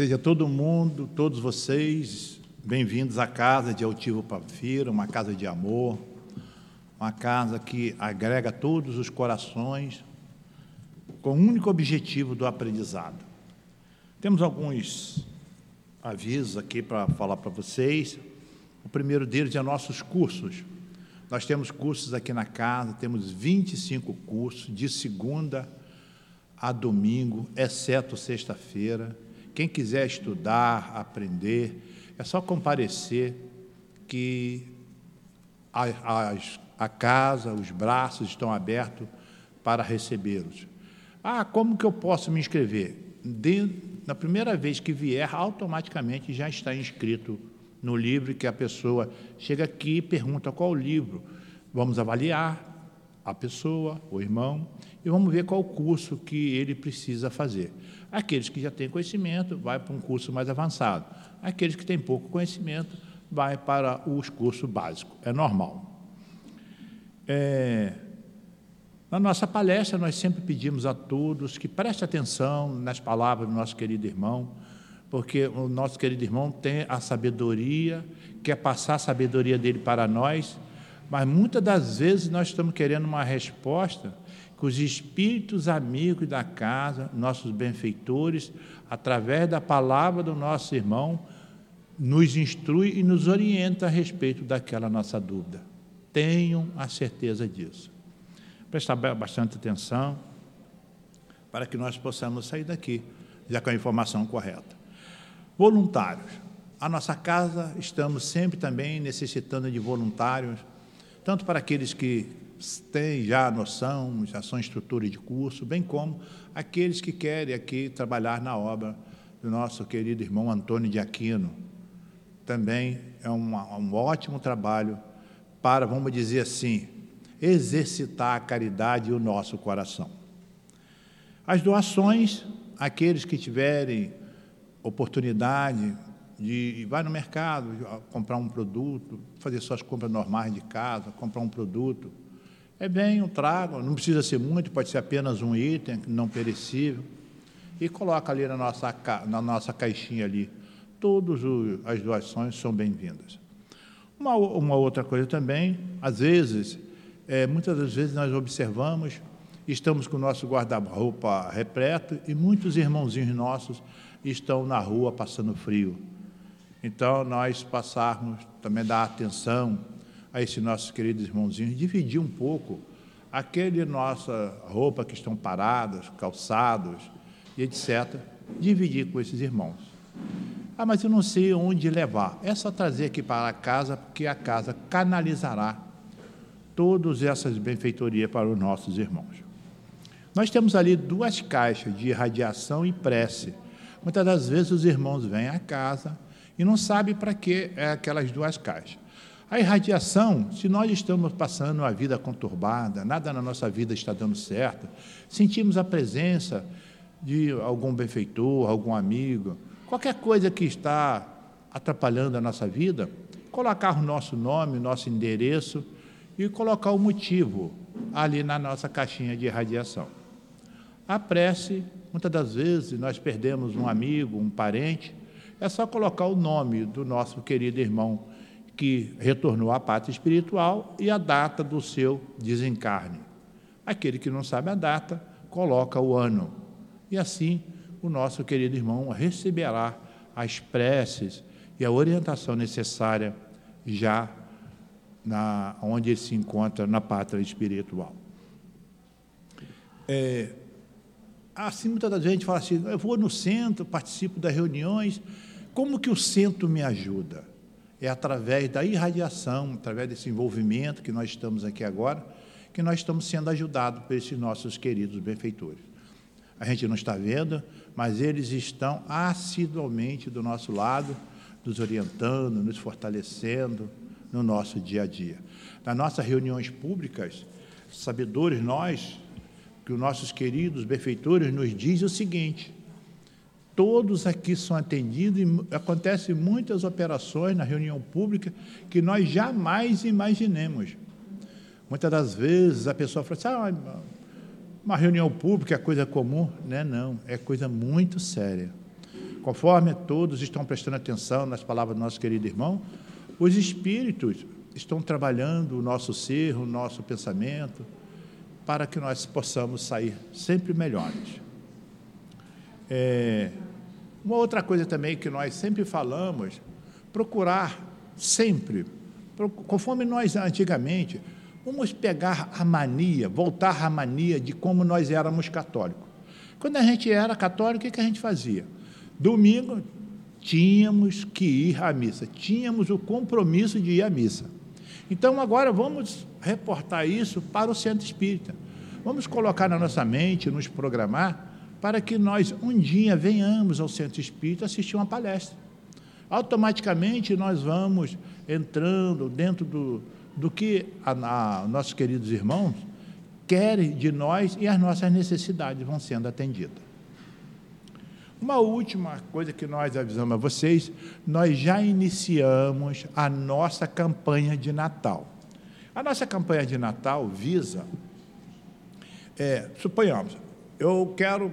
Seja todo mundo, todos vocês, bem-vindos à casa de Altivo Pafira, uma casa de amor, uma casa que agrega todos os corações com o único objetivo do aprendizado. Temos alguns avisos aqui para falar para vocês. O primeiro deles é nossos cursos. Nós temos cursos aqui na casa, temos 25 cursos, de segunda a domingo, exceto sexta-feira. Quem quiser estudar, aprender, é só comparecer que a, a, a casa, os braços estão abertos para recebê-los. Ah, como que eu posso me inscrever? De, na primeira vez que vier, automaticamente já está inscrito no livro que a pessoa chega aqui e pergunta qual o livro. Vamos avaliar a pessoa, o irmão, e vamos ver qual o curso que ele precisa fazer. Aqueles que já têm conhecimento, vai para um curso mais avançado. Aqueles que têm pouco conhecimento, vai para os cursos básicos. É normal. É, na nossa palestra, nós sempre pedimos a todos que prestem atenção nas palavras do nosso querido irmão, porque o nosso querido irmão tem a sabedoria, quer passar a sabedoria dele para nós, mas muitas das vezes nós estamos querendo uma resposta que os espíritos amigos da casa, nossos benfeitores, através da palavra do nosso irmão, nos instrui e nos orienta a respeito daquela nossa dúvida. Tenham a certeza disso. Prestar bastante atenção para que nós possamos sair daqui já com a informação correta. Voluntários. A nossa casa estamos sempre também necessitando de voluntários, tanto para aqueles que têm já a noção, já são estrutura de curso, bem como aqueles que querem aqui trabalhar na obra do nosso querido irmão Antônio de Aquino. Também é um, um ótimo trabalho para, vamos dizer assim, exercitar a caridade e o nosso coração. As doações, aqueles que tiverem oportunidade de ir no mercado, comprar um produto, fazer suas compras normais de casa, comprar um produto, é bem, eu trago, não precisa ser muito, pode ser apenas um item não perecível, e coloca ali na nossa, na nossa caixinha ali. Todas as doações são bem-vindas. Uma, uma outra coisa também, às vezes, é, muitas das vezes nós observamos, estamos com o nosso guarda-roupa repleto e muitos irmãozinhos nossos estão na rua passando frio. Então, nós passarmos também dar atenção a esses nossos queridos irmãozinhos, dividir um pouco aquele nossa roupa que estão paradas, calçados e etc., dividir com esses irmãos. Ah, mas eu não sei onde levar. É só trazer aqui para casa, porque a casa canalizará todas essas benfeitorias para os nossos irmãos. Nós temos ali duas caixas de radiação e prece. Muitas das vezes os irmãos vêm à casa e não sabem para que é aquelas duas caixas. A irradiação, se nós estamos passando uma vida conturbada, nada na nossa vida está dando certo, sentimos a presença de algum benfeitor, algum amigo, Qualquer coisa que está atrapalhando a nossa vida, colocar o nosso nome, o nosso endereço e colocar o motivo ali na nossa caixinha de radiação. A prece, muitas das vezes, nós perdemos um amigo, um parente, é só colocar o nome do nosso querido irmão que retornou à pátria espiritual e a data do seu desencarne. Aquele que não sabe a data, coloca o ano. E assim o nosso querido irmão receberá as preces e a orientação necessária já na, onde ele se encontra na pátria espiritual. É, assim, muitas das vezes a gente fala assim, eu vou no centro, participo das reuniões, como que o centro me ajuda? É através da irradiação, através desse envolvimento que nós estamos aqui agora, que nós estamos sendo ajudados por esses nossos queridos benfeitores. A gente não está vendo, mas eles estão assiduamente do nosso lado, nos orientando, nos fortalecendo no nosso dia a dia. Nas nossas reuniões públicas, sabedores nós, que os nossos queridos benfeitores nos dizem o seguinte: todos aqui são atendidos e acontecem muitas operações na reunião pública que nós jamais imaginemos. Muitas das vezes a pessoa fala assim, ah, uma reunião pública é coisa comum? Não é não, é coisa muito séria. conforme todos estão prestando atenção nas palavras do nosso querido irmão, os espíritos estão trabalhando o nosso ser, o nosso pensamento, para que nós possamos sair sempre melhores. É, uma outra coisa também que nós sempre falamos, procurar sempre, conforme nós antigamente, vamos pegar a mania, voltar à mania de como nós éramos católicos. Quando a gente era católico, o que a gente fazia? Domingo, tínhamos que ir à missa, tínhamos o compromisso de ir à missa. Então, agora vamos reportar isso para o centro espírita. Vamos colocar na nossa mente, nos programar, para que nós um dia venhamos ao centro espírita assistir uma palestra. Automaticamente nós vamos entrando dentro do, do que a, a, nossos queridos irmãos querem de nós e as nossas necessidades vão sendo atendidas. Uma última coisa que nós avisamos a vocês, nós já iniciamos a nossa campanha de Natal. A nossa campanha de Natal visa, é, suponhamos, eu quero,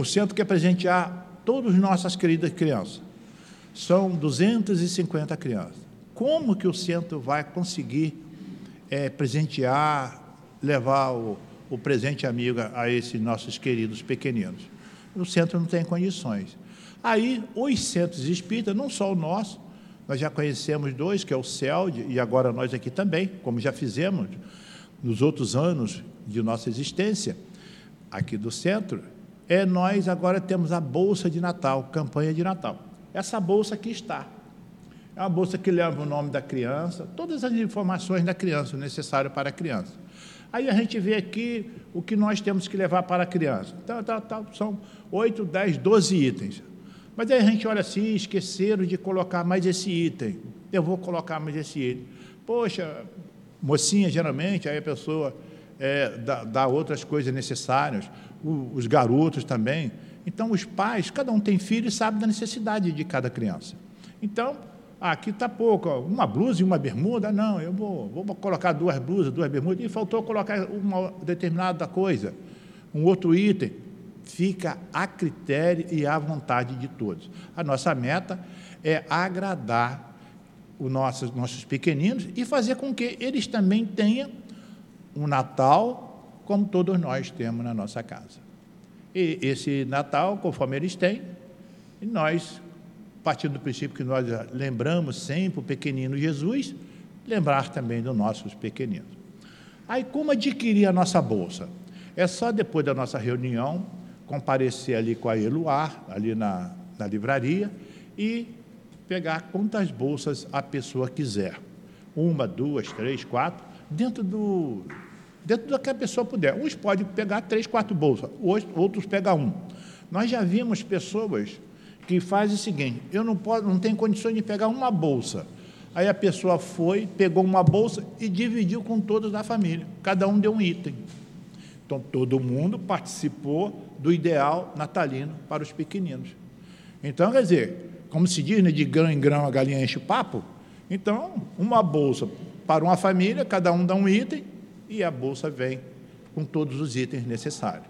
o centro quer presentear todas as nossas queridas crianças. São 250 crianças. Como que o centro vai conseguir é, presentear, levar o, o presente amigo a esses nossos queridos pequeninos? O centro não tem condições. Aí, os centros espíritas, não só o nosso, nós já conhecemos dois, que é o CELD, e agora nós aqui também, como já fizemos nos outros anos de nossa existência, aqui do centro, é nós agora temos a Bolsa de Natal, campanha de Natal. Essa bolsa aqui está. É uma bolsa que leva o nome da criança, todas as informações da criança, necessário para a criança. Aí a gente vê aqui o que nós temos que levar para a criança. Então, tá, tá, são 8, 10, 12 itens. Mas aí a gente olha assim, esqueceram de colocar mais esse item. Eu vou colocar mais esse item. Poxa, mocinha, geralmente, aí a pessoa é, dá, dá, outras coisas necessárias, os garotos também. Então, os pais, cada um tem filho e sabe da necessidade de cada criança. Então, ah, aqui está pouco, uma blusa e uma bermuda, não, eu vou, vou colocar duas blusas, duas bermudas, e faltou colocar uma determinada coisa, um outro item. Fica a critério e à vontade de todos. A nossa meta é agradar os nossos, nossos pequeninos e fazer com que eles também tenham um Natal como todos nós temos na nossa casa. E esse Natal, conforme eles têm, nós, partindo do princípio que nós lembramos sempre o pequenino Jesus, lembrar também dos nossos pequeninos. Aí, como adquirir a nossa bolsa? É só depois da nossa reunião comparecer ali com a Eluar, ali na, na livraria, e pegar quantas bolsas a pessoa quiser. Uma, duas, três, quatro, dentro do, dentro do que a pessoa puder. Uns podem pegar três, quatro bolsas, outros pegam um. Nós já vimos pessoas que fazem o seguinte: eu não, posso, não tenho condições de pegar uma bolsa. Aí a pessoa foi, pegou uma bolsa e dividiu com todos da família. Cada um deu um item. Então todo mundo participou do ideal natalino para os pequeninos. Então, quer dizer, como se diz, né, de grão em grão a galinha enche o papo. Então, uma bolsa para uma família, cada um dá um item, e a bolsa vem com todos os itens necessários.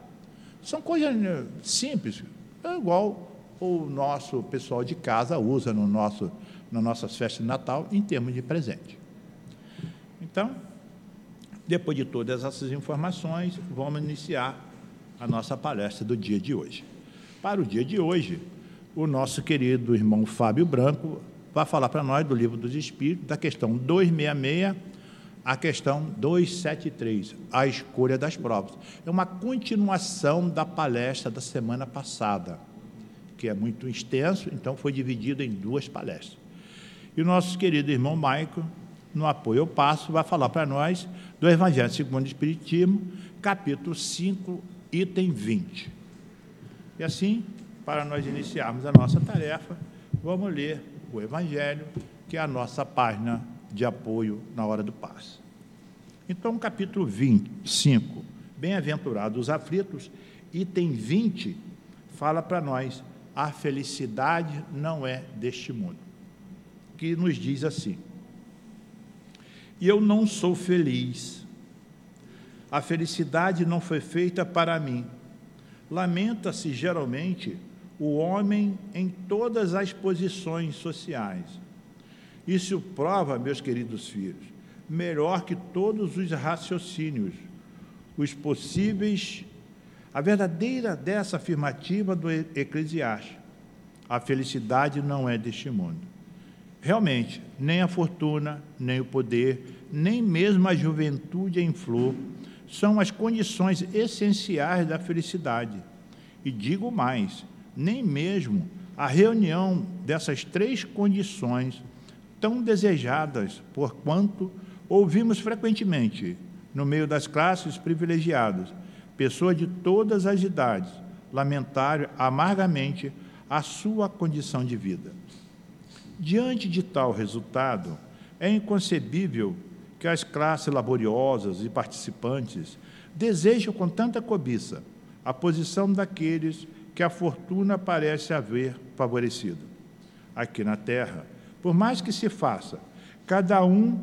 São coisas né, simples, é igual o nosso pessoal de casa usa no nosso, nas nossas festas de Natal em termos de presente. Então, depois de todas essas informações, vamos iniciar a nossa palestra do dia de hoje. Para o dia de hoje, o nosso querido irmão Fábio Branco vai falar para nós do Livro dos Espíritos, da questão 266 a questão 273, a escolha das provas. É uma continuação da palestra da semana passada, que é muito extenso, então foi dividido em duas palestras. E o nosso querido irmão Maico, no apoio ao passo, vai falar para nós do Evangelho segundo o Espiritismo, capítulo 5, item 20. E assim, para nós iniciarmos a nossa tarefa, vamos ler o Evangelho, que é a nossa página de apoio na hora do passe. Então, capítulo 25, Bem-aventurados os aflitos, item 20, fala para nós: a felicidade não é deste mundo. Que nos diz assim: eu não sou feliz. A felicidade não foi feita para mim. Lamenta-se geralmente o homem em todas as posições sociais. Isso prova, meus queridos filhos, melhor que todos os raciocínios, os possíveis, a verdadeira dessa afirmativa do Eclesiastes. A felicidade não é deste mundo. Realmente, nem a fortuna, nem o poder, nem mesmo a juventude em flor são as condições essenciais da felicidade. E digo mais, nem mesmo a reunião dessas três condições tão desejadas por quanto ouvimos frequentemente no meio das classes privilegiadas, pessoas de todas as idades lamentarem amargamente a sua condição de vida. Diante de tal resultado, é inconcebível que as classes laboriosas e participantes desejam com tanta cobiça a posição daqueles que a fortuna parece haver favorecido. Aqui na Terra, por mais que se faça, cada um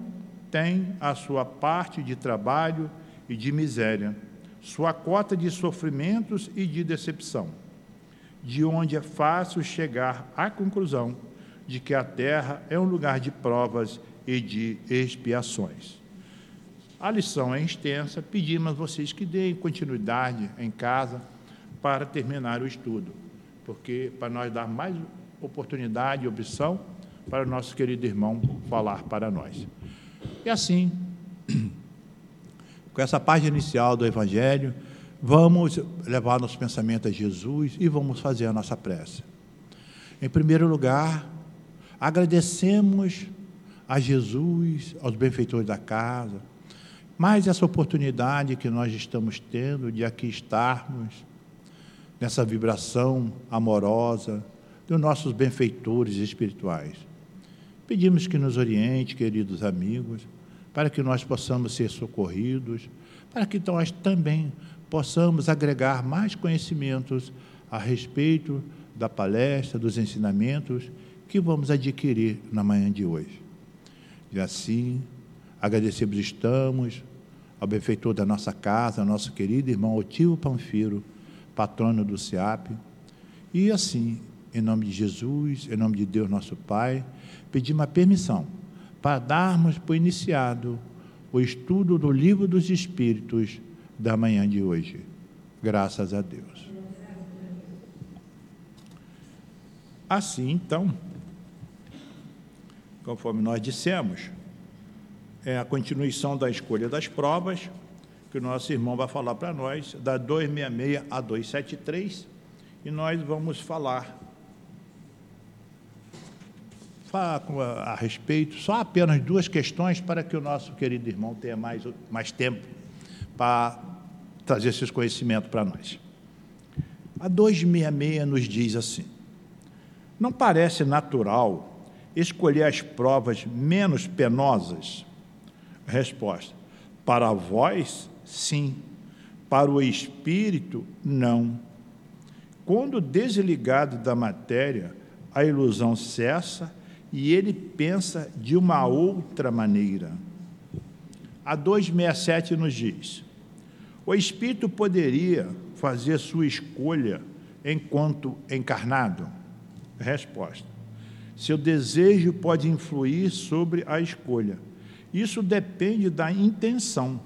tem a sua parte de trabalho e de miséria, sua cota de sofrimentos e de decepção, de onde é fácil chegar à conclusão de que a terra é um lugar de provas e de expiações. A lição é extensa, pedimos a vocês que deem continuidade em casa para terminar o estudo, porque para nós dar mais oportunidade e opção para o nosso querido irmão falar para nós. E assim, com essa página inicial do Evangelho, vamos levar nosso pensamento a Jesus e vamos fazer a nossa prece. Em primeiro lugar, agradecemos a Jesus, aos benfeitores da casa, mais essa oportunidade que nós estamos tendo de aqui estarmos, nessa vibração amorosa dos nossos benfeitores espirituais. Pedimos que nos oriente, queridos amigos, para que nós possamos ser socorridos, para que nós também possamos agregar mais conhecimentos a respeito da palestra, dos ensinamentos que vamos adquirir na manhã de hoje. E assim, agradecemos estamos ao benfeitor da nossa casa, nosso querido irmão Otivo Panfiro, patrono do SEAP, e assim, em nome de Jesus, em nome de Deus nosso Pai, pedimos a permissão para darmos por iniciado o estudo do Livro dos Espíritos da manhã de hoje. Graças a Deus. Assim, então, conforme nós dissemos, é a continuação da escolha das provas, que o nosso irmão vai falar para nós, da 266 a 273, e nós vamos falar falar a, a respeito, só apenas duas questões para que o nosso querido irmão tenha mais, mais tempo para trazer esses conhecimentos para nós. A 266 nos diz assim: Não parece natural escolher as provas menos penosas? Resposta: Para vós, sim. Para o espírito, não. Quando desligado da matéria, a ilusão cessa e ele pensa de uma outra maneira. A 267 nos diz: o espírito poderia fazer sua escolha enquanto encarnado? Resposta: seu desejo pode influir sobre a escolha. Isso depende da intenção.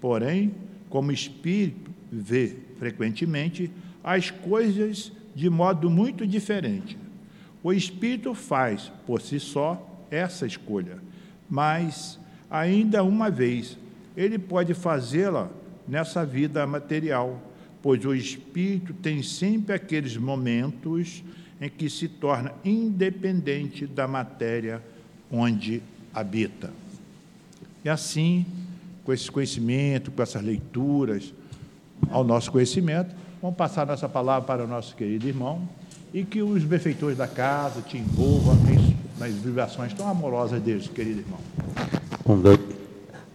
Porém, como espírito vê frequentemente as coisas de modo muito diferente. O espírito faz por si só essa escolha, mas ainda uma vez ele pode fazê-la nessa vida material, pois o espírito tem sempre aqueles momentos em que se torna independente da matéria onde habita. E assim, com esse conhecimento, com essas leituras, ao nosso conhecimento, vamos passar nossa palavra para o nosso querido irmão, e que os benfeitores da casa te envolvam nas vibrações tão amorosas deles, querido irmão. Um, dois.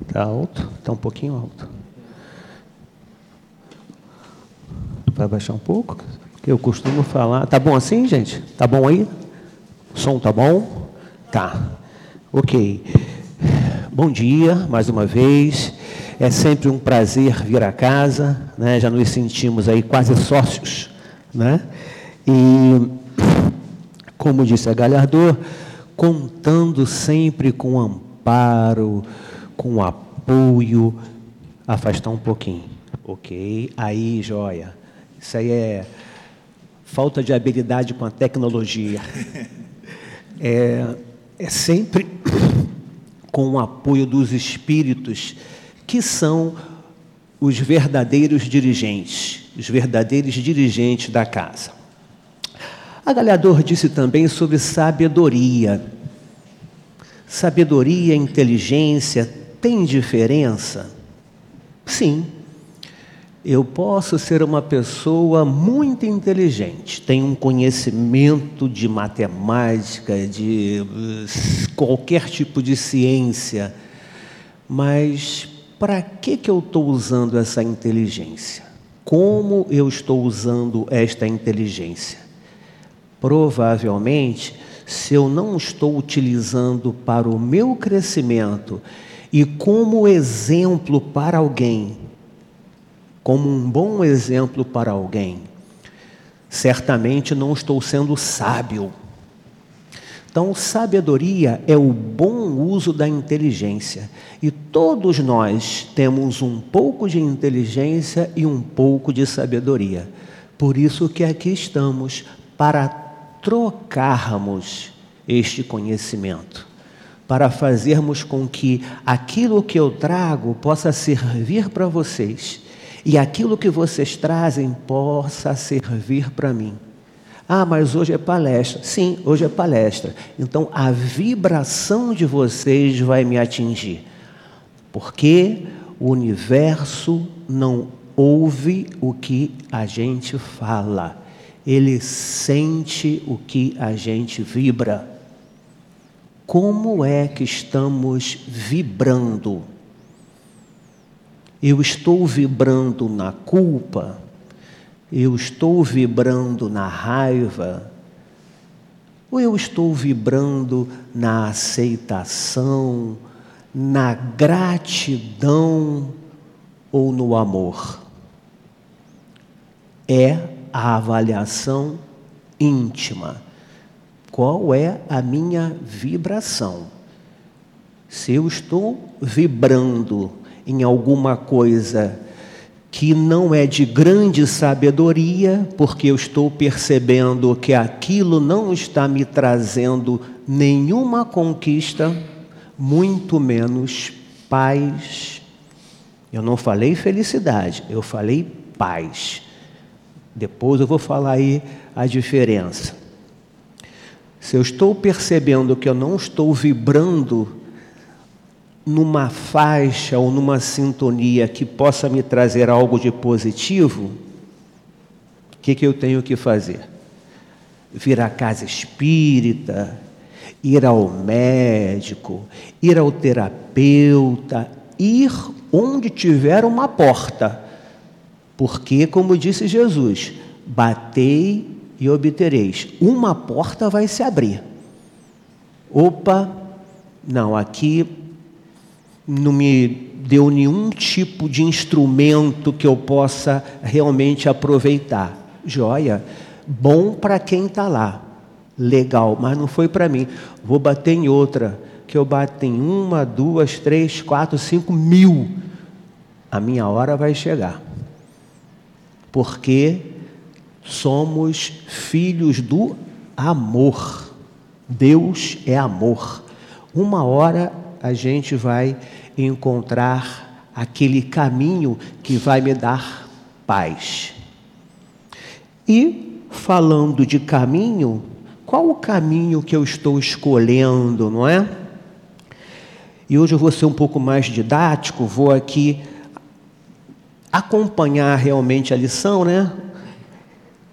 Está alto? Está um pouquinho alto. Vai baixar um pouco? Eu costumo falar. Tá bom assim, gente? Tá bom aí? O som tá bom? Tá. Ok. Bom dia, mais uma vez. É sempre um prazer vir a casa, né? Já nos sentimos aí quase sócios, né? E, como disse a Galhardor, contando sempre com amparo, com apoio, afastar um pouquinho. Ok, aí, joia. Isso aí é falta de habilidade com a tecnologia. É, é sempre com o apoio dos espíritos que são os verdadeiros dirigentes, os verdadeiros dirigentes da casa. A Galhador disse também sobre sabedoria. Sabedoria e inteligência têm diferença? Sim. Eu posso ser uma pessoa muito inteligente, tenho um conhecimento de matemática, de eh, qualquer tipo de ciência, mas para que, que eu estou usando essa inteligência? Como eu estou usando esta inteligência? Provavelmente, se eu não estou utilizando para o meu crescimento e como exemplo para alguém, como um bom exemplo para alguém, certamente não estou sendo sábio. Então, sabedoria é o bom uso da inteligência. E todos nós temos um pouco de inteligência e um pouco de sabedoria. Por isso que aqui estamos para trocarmos este conhecimento, para fazermos com que aquilo que eu trago possa servir para vocês e aquilo que vocês trazem possa servir para mim. Ah, mas hoje é palestra. Sim, hoje é palestra. Então a vibração de vocês vai me atingir. Porque o universo não ouve o que a gente fala, ele sente o que a gente vibra. Como é que estamos vibrando? Eu estou vibrando na culpa, eu estou vibrando na raiva, ou eu estou vibrando na aceitação, na gratidão ou no amor? É a avaliação íntima. Qual é a minha vibração? Se eu estou vibrando em alguma coisa que não é de grande sabedoria, porque eu estou percebendo que aquilo não está me trazendo nenhuma conquista, muito menos paz. Eu não falei felicidade, eu falei paz. Depois eu vou falar aí a diferença. Se eu estou percebendo que eu não estou vibrando numa faixa ou numa sintonia que possa me trazer algo de positivo, o que, que eu tenho que fazer? Vir à casa espírita, ir ao médico, ir ao terapeuta, ir onde tiver uma porta. Porque, como disse Jesus, batei e obtereis. Uma porta vai se abrir. Opa, não, aqui não me deu nenhum tipo de instrumento que eu possa realmente aproveitar. Joia, bom para quem está lá, legal, mas não foi para mim. Vou bater em outra, que eu bato em uma, duas, três, quatro, cinco mil. A minha hora vai chegar. Porque somos filhos do amor. Deus é amor. Uma hora a gente vai encontrar aquele caminho que vai me dar paz. E falando de caminho, qual o caminho que eu estou escolhendo, não é? E hoje eu vou ser um pouco mais didático, vou aqui acompanhar realmente a lição, né?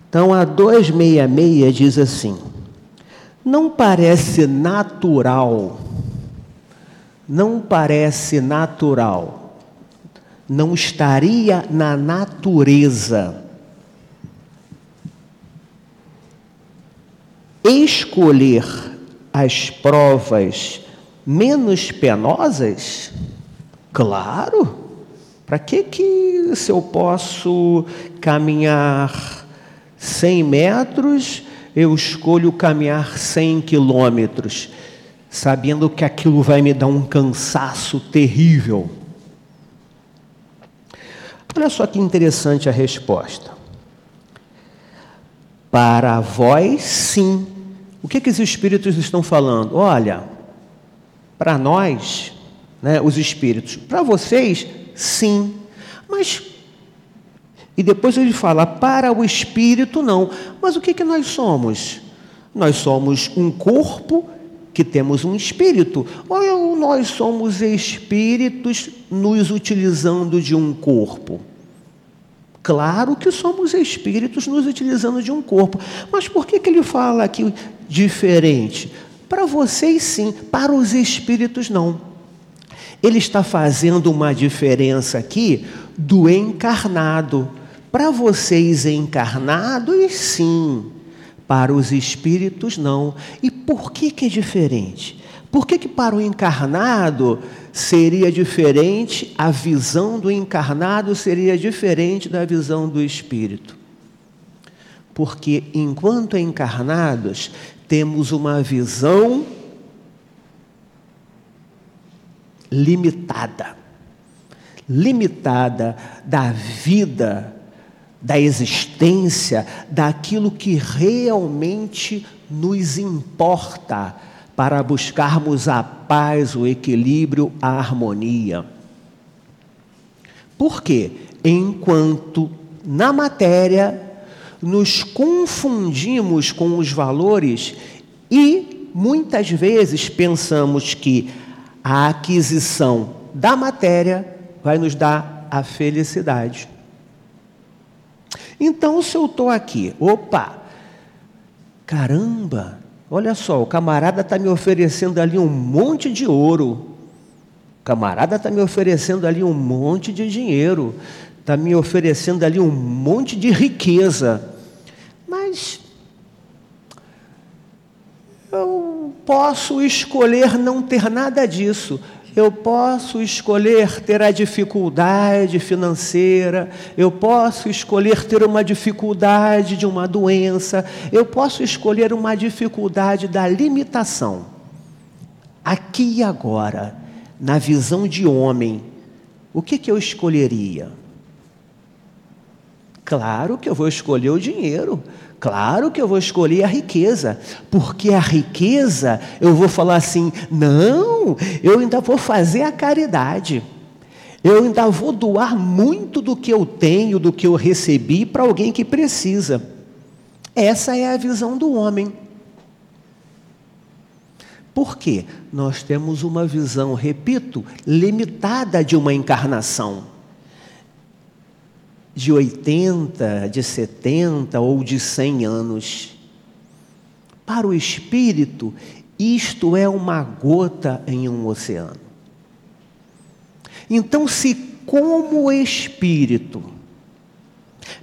Então a 266 diz assim: Não parece natural não parece natural, não estaria na natureza. Escolher as provas menos penosas? Claro. Para que que se eu posso caminhar 100 metros, eu escolho caminhar 100 quilômetros, sabendo que aquilo vai me dar um cansaço terrível. Olha só que interessante a resposta. Para vós, sim. O que, que os espíritos estão falando? Olha, para nós, né, os espíritos, para vocês, sim. Mas e depois ele fala, para o espírito não. Mas o que, que nós somos? Nós somos um corpo que temos um espírito. Ou nós somos espíritos nos utilizando de um corpo? Claro que somos espíritos nos utilizando de um corpo. Mas por que, que ele fala aqui diferente? Para vocês sim, para os espíritos não. Ele está fazendo uma diferença aqui do encarnado. Para vocês encarnados, sim. Para os espíritos, não. E por que, que é diferente? Por que, que para o encarnado seria diferente, a visão do encarnado seria diferente da visão do espírito? Porque enquanto encarnados, temos uma visão limitada limitada da vida da existência, daquilo que realmente nos importa para buscarmos a paz, o equilíbrio, a harmonia. Por quê? Enquanto na matéria nos confundimos com os valores e muitas vezes pensamos que a aquisição da matéria vai nos dar a felicidade. Então, se eu estou aqui, opa, caramba, olha só, o camarada está me oferecendo ali um monte de ouro, o camarada está me oferecendo ali um monte de dinheiro, está me oferecendo ali um monte de riqueza, mas eu posso escolher não ter nada disso eu posso escolher ter a dificuldade financeira, eu posso escolher ter uma dificuldade de uma doença, eu posso escolher uma dificuldade da limitação. Aqui e agora, na visão de homem, o que, que eu escolheria? Claro que eu vou escolher o dinheiro, Claro que eu vou escolher a riqueza, porque a riqueza eu vou falar assim: não, eu ainda vou fazer a caridade, eu ainda vou doar muito do que eu tenho, do que eu recebi para alguém que precisa. Essa é a visão do homem. Por quê? Nós temos uma visão, repito, limitada de uma encarnação de 80, de 70 ou de 100 anos. Para o espírito, isto é uma gota em um oceano. Então, se como espírito,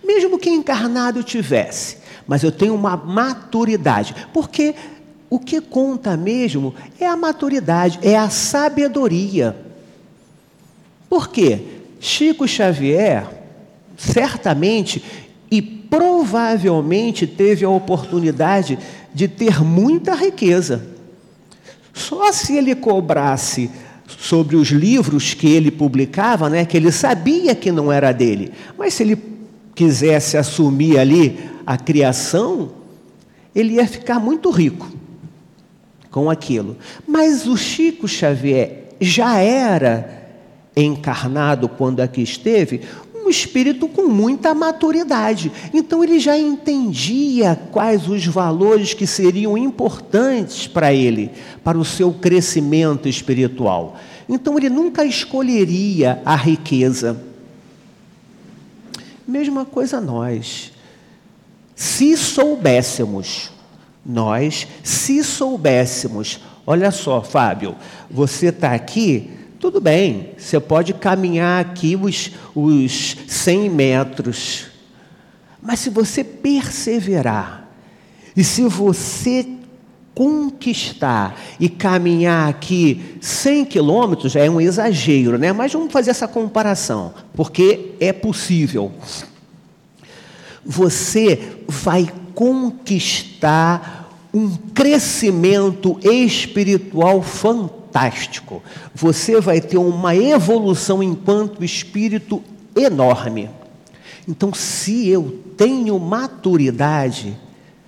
mesmo que encarnado tivesse, mas eu tenho uma maturidade, porque o que conta mesmo é a maturidade, é a sabedoria. Por quê? Chico Xavier, certamente e provavelmente teve a oportunidade de ter muita riqueza. Só se ele cobrasse sobre os livros que ele publicava, né, que ele sabia que não era dele, mas se ele quisesse assumir ali a criação, ele ia ficar muito rico com aquilo. Mas o Chico Xavier já era encarnado quando aqui esteve um espírito com muita maturidade. Então ele já entendia quais os valores que seriam importantes para ele, para o seu crescimento espiritual. Então ele nunca escolheria a riqueza. Mesma coisa nós. Se soubéssemos, nós, se soubéssemos, olha só, Fábio, você está aqui tudo bem, você pode caminhar aqui os, os 100 metros, mas se você perseverar, e se você conquistar e caminhar aqui 100 quilômetros, é um exagero, né? mas vamos fazer essa comparação, porque é possível. você vai conquistar um crescimento espiritual fantástico. Você vai ter uma evolução enquanto espírito enorme. Então, se eu tenho maturidade,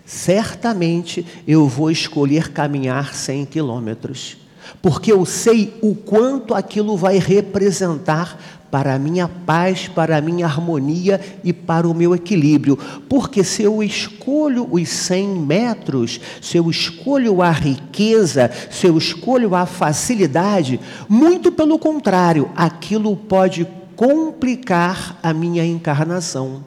certamente eu vou escolher caminhar 100 quilômetros, porque eu sei o quanto aquilo vai representar para a minha paz, para a minha harmonia e para o meu equilíbrio. Porque se eu escolho os 100 metros, se eu escolho a riqueza, se eu escolho a facilidade, muito pelo contrário, aquilo pode complicar a minha encarnação.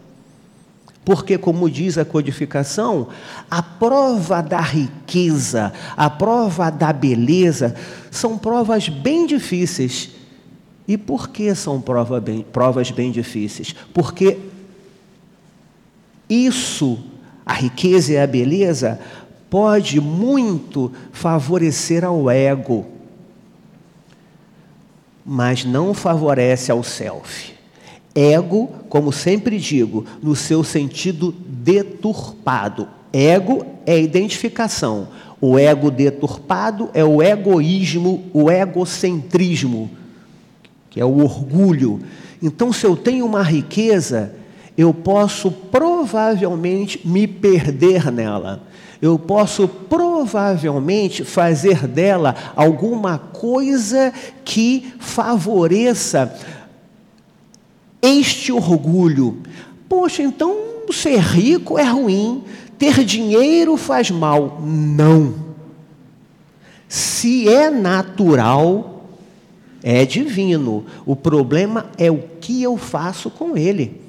Porque, como diz a codificação, a prova da riqueza, a prova da beleza, são provas bem difíceis e por que são prova bem, provas bem difíceis? Porque isso, a riqueza e a beleza, pode muito favorecer ao ego, mas não favorece ao self. Ego, como sempre digo, no seu sentido deturpado. Ego é identificação. O ego deturpado é o egoísmo, o egocentrismo que é o orgulho. Então, se eu tenho uma riqueza, eu posso provavelmente me perder nela. Eu posso provavelmente fazer dela alguma coisa que favoreça este orgulho. Poxa, então ser rico é ruim, ter dinheiro faz mal. Não. Se é natural, é divino. O problema é o que eu faço com ele.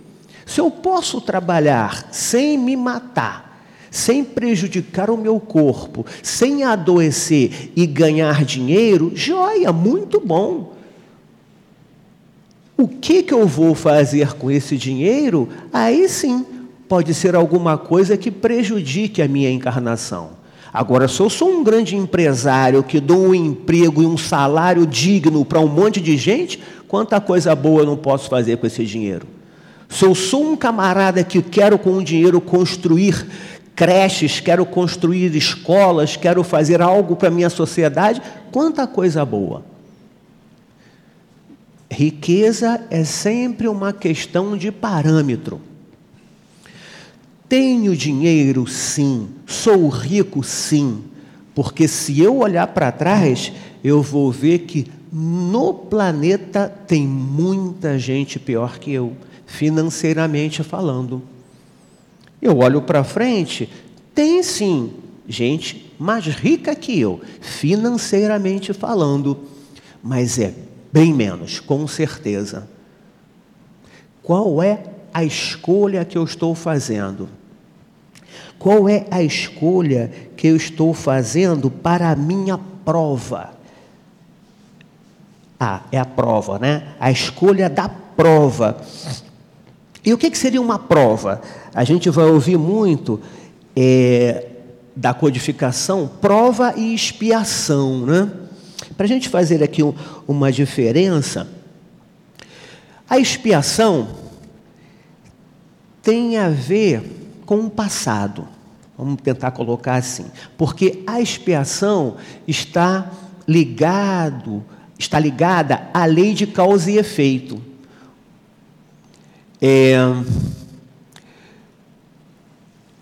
Se eu posso trabalhar sem me matar, sem prejudicar o meu corpo, sem adoecer e ganhar dinheiro, joia, muito bom. O que, que eu vou fazer com esse dinheiro? Aí sim, pode ser alguma coisa que prejudique a minha encarnação. Agora, se eu sou um grande empresário que dou um emprego e um salário digno para um monte de gente, quanta coisa boa eu não posso fazer com esse dinheiro? Se eu sou um camarada que quero com o dinheiro construir creches, quero construir escolas, quero fazer algo para a minha sociedade, quanta coisa boa. Riqueza é sempre uma questão de parâmetro. Tenho dinheiro, sim. Sou rico, sim. Porque se eu olhar para trás, eu vou ver que no planeta tem muita gente pior que eu, financeiramente falando. Eu olho para frente, tem sim gente mais rica que eu, financeiramente falando, mas é bem menos, com certeza. Qual é a escolha que eu estou fazendo? Qual é a escolha que eu estou fazendo para a minha prova? Ah, é a prova, né? A escolha da prova. E o que, que seria uma prova? A gente vai ouvir muito é, da codificação prova e expiação, né? Para a gente fazer aqui um, uma diferença, a expiação tem a ver com o passado. Vamos tentar colocar assim. Porque a expiação está ligado, está ligada à lei de causa e efeito. É,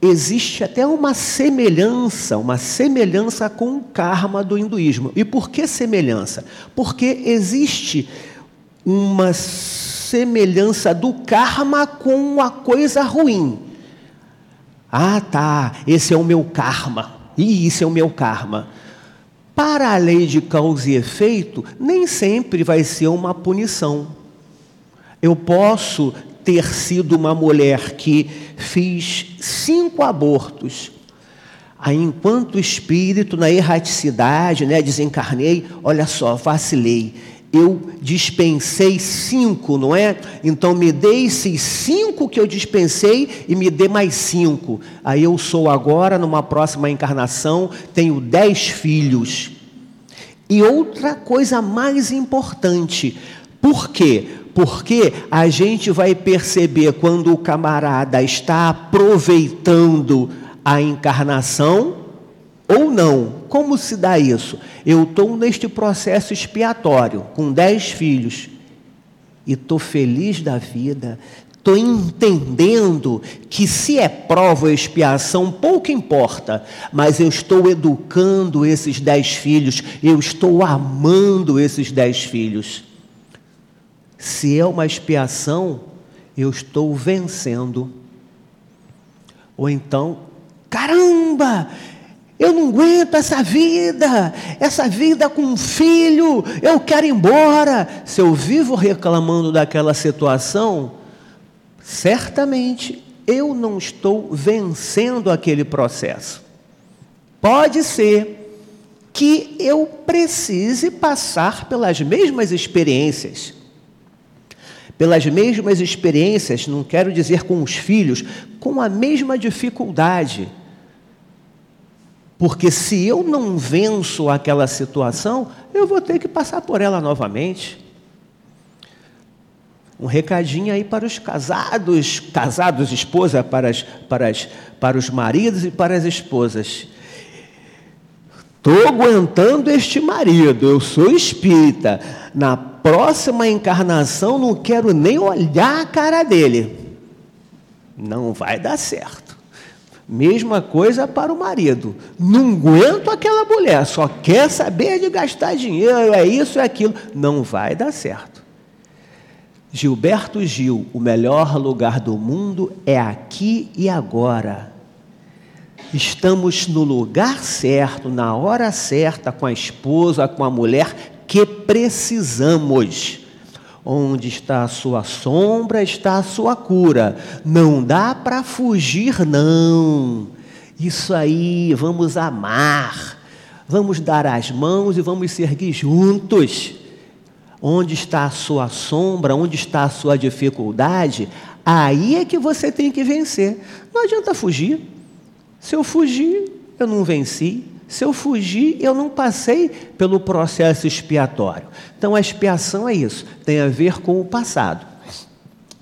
existe até uma semelhança, uma semelhança com o karma do hinduísmo. E por que semelhança? Porque existe uma semelhança do karma com a coisa ruim. Ah, tá, esse é o meu karma. E isso é o meu karma. Para a lei de causa e efeito, nem sempre vai ser uma punição. Eu posso ter sido uma mulher que fiz cinco abortos. Aí, enquanto espírito, na erraticidade, né, desencarnei, olha só, vacilei eu dispensei cinco, não é? Então me dê esses cinco que eu dispensei e me dê mais cinco. Aí eu sou agora, numa próxima encarnação, tenho dez filhos. E outra coisa mais importante, por quê? Porque a gente vai perceber quando o camarada está aproveitando a encarnação ou não. Como se dá isso? Eu estou neste processo expiatório, com dez filhos, e estou feliz da vida, estou entendendo que se é prova ou expiação, pouco importa, mas eu estou educando esses dez filhos, eu estou amando esses dez filhos. Se é uma expiação, eu estou vencendo. Ou então, caramba, eu não aguento essa vida, essa vida com um filho, eu quero ir embora. Se eu vivo reclamando daquela situação, certamente eu não estou vencendo aquele processo. Pode ser que eu precise passar pelas mesmas experiências. Pelas mesmas experiências, não quero dizer com os filhos, com a mesma dificuldade porque se eu não venço aquela situação, eu vou ter que passar por ela novamente. Um recadinho aí para os casados, casados, esposa, para, as, para, as, para os maridos e para as esposas. Estou aguentando este marido, eu sou espírita. Na próxima encarnação, não quero nem olhar a cara dele. Não vai dar certo. Mesma coisa para o marido. Não aguento aquela mulher, só quer saber de gastar dinheiro, é isso, é aquilo. Não vai dar certo. Gilberto Gil, o melhor lugar do mundo é aqui e agora. Estamos no lugar certo, na hora certa, com a esposa, com a mulher que precisamos. Onde está a sua sombra, está a sua cura. Não dá para fugir, não. Isso aí, vamos amar. Vamos dar as mãos e vamos seguir juntos. Onde está a sua sombra, onde está a sua dificuldade, aí é que você tem que vencer. Não adianta fugir. Se eu fugir, eu não venci. Se eu fugir, eu não passei pelo processo expiatório. Então a expiação é isso, tem a ver com o passado,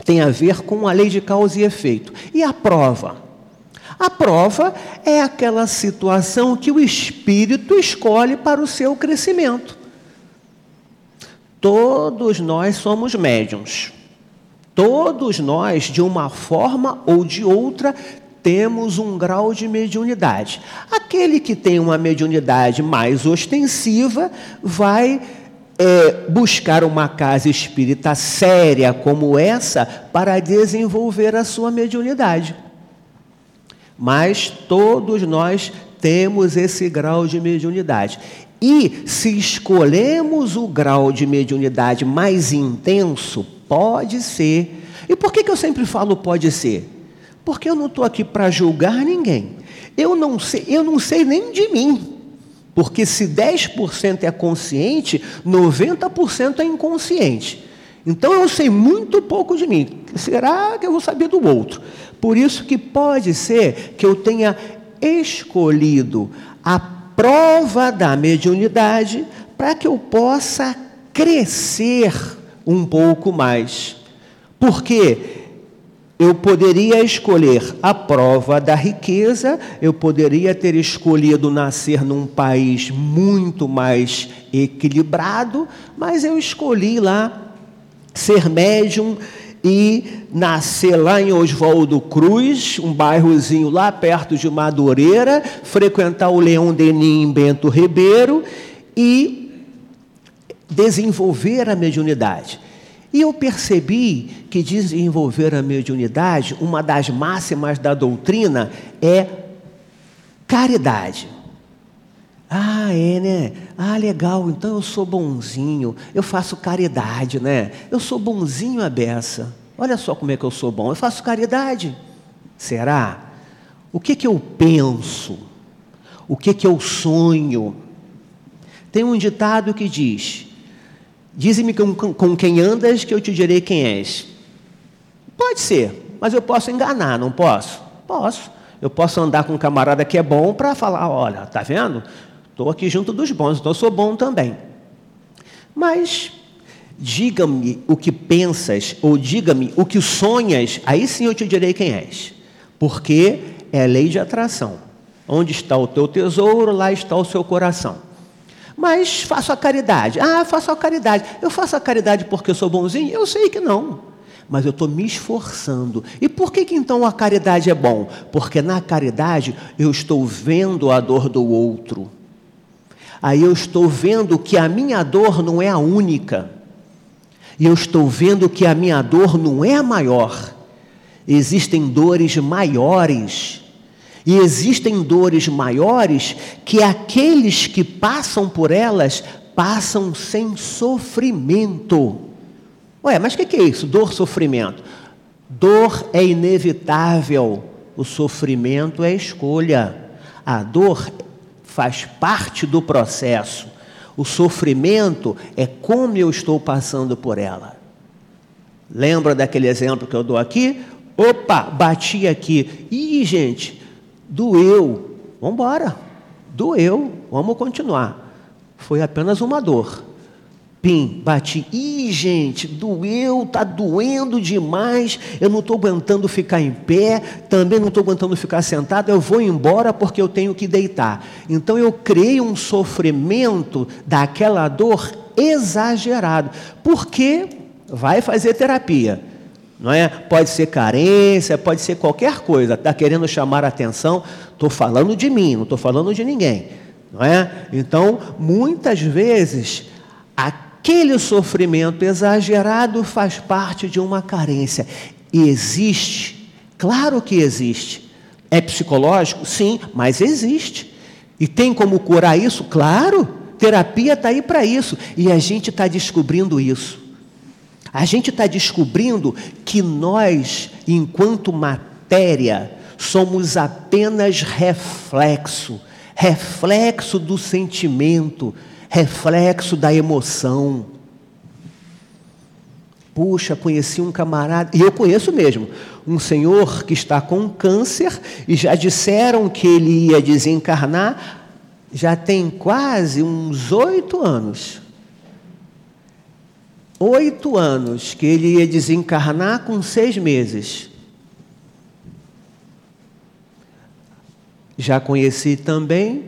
tem a ver com a lei de causa e efeito. E a prova? A prova é aquela situação que o espírito escolhe para o seu crescimento. Todos nós somos médiums. Todos nós, de uma forma ou de outra, temos um grau de mediunidade. Aquele que tem uma mediunidade mais ostensiva vai é, buscar uma casa espírita séria como essa para desenvolver a sua mediunidade. Mas todos nós temos esse grau de mediunidade. E se escolhemos o grau de mediunidade mais intenso, pode ser. E por que, que eu sempre falo pode ser? Porque eu não estou aqui para julgar ninguém. Eu não sei, eu não sei nem de mim. Porque se 10% é consciente, 90% é inconsciente. Então eu sei muito pouco de mim. Será que eu vou saber do outro? Por isso que pode ser que eu tenha escolhido a prova da mediunidade para que eu possa crescer um pouco mais. Porque eu poderia escolher a prova da riqueza, eu poderia ter escolhido nascer num país muito mais equilibrado, mas eu escolhi lá ser médium e nascer lá em Oswaldo Cruz, um bairrozinho lá perto de Madureira, frequentar o Leão Denim em Bento Ribeiro e desenvolver a mediunidade. E eu percebi que desenvolver a mediunidade, uma das máximas da doutrina é caridade. Ah, é, né? Ah, legal, então eu sou bonzinho, eu faço caridade, né? Eu sou bonzinho a beça. Olha só como é que eu sou bom, eu faço caridade. Será? O que que eu penso? O que que eu sonho? Tem um ditado que diz: Dize-me com, com quem andas, que eu te direi quem és. Pode ser, mas eu posso enganar, não posso? Posso. Eu posso andar com um camarada que é bom para falar: olha, tá vendo? Estou aqui junto dos bons, então sou bom também. Mas diga-me o que pensas, ou diga-me o que sonhas, aí sim eu te direi quem és. Porque é lei de atração. Onde está o teu tesouro, lá está o seu coração. Mas faço a caridade. Ah, faço a caridade. Eu faço a caridade porque eu sou bonzinho? Eu sei que não mas eu estou me esforçando. E por que, que então a caridade é bom? Porque na caridade eu estou vendo a dor do outro. Aí eu estou vendo que a minha dor não é a única. E eu estou vendo que a minha dor não é a maior. Existem dores maiores. E existem dores maiores que aqueles que passam por elas passam sem sofrimento. Ué, mas o que, é isso? Dor, sofrimento. Dor é inevitável, o sofrimento é escolha. A dor faz parte do processo. O sofrimento é como eu estou passando por ela. Lembra daquele exemplo que eu dou aqui? Opa, bati aqui. Ih, gente, doeu. Vamos embora. Doeu. Vamos continuar. Foi apenas uma dor. Pim, bati. Ih, gente, doeu, tá doendo demais. Eu não estou aguentando ficar em pé, também não estou aguentando ficar sentado. Eu vou embora porque eu tenho que deitar. Então eu criei um sofrimento daquela dor exagerado. Porque vai fazer terapia. Não é? Pode ser carência, pode ser qualquer coisa. Está querendo chamar a atenção. Estou falando de mim, não estou falando de ninguém. Não é? Então, muitas vezes, Aquele sofrimento exagerado faz parte de uma carência. E existe, claro que existe. É psicológico? Sim, mas existe. E tem como curar isso? Claro, terapia está aí para isso. E a gente está descobrindo isso. A gente está descobrindo que nós, enquanto matéria, somos apenas reflexo reflexo do sentimento reflexo da emoção. Puxa, conheci um camarada, e eu conheço mesmo, um senhor que está com câncer e já disseram que ele ia desencarnar, já tem quase uns oito anos. Oito anos que ele ia desencarnar com seis meses. Já conheci também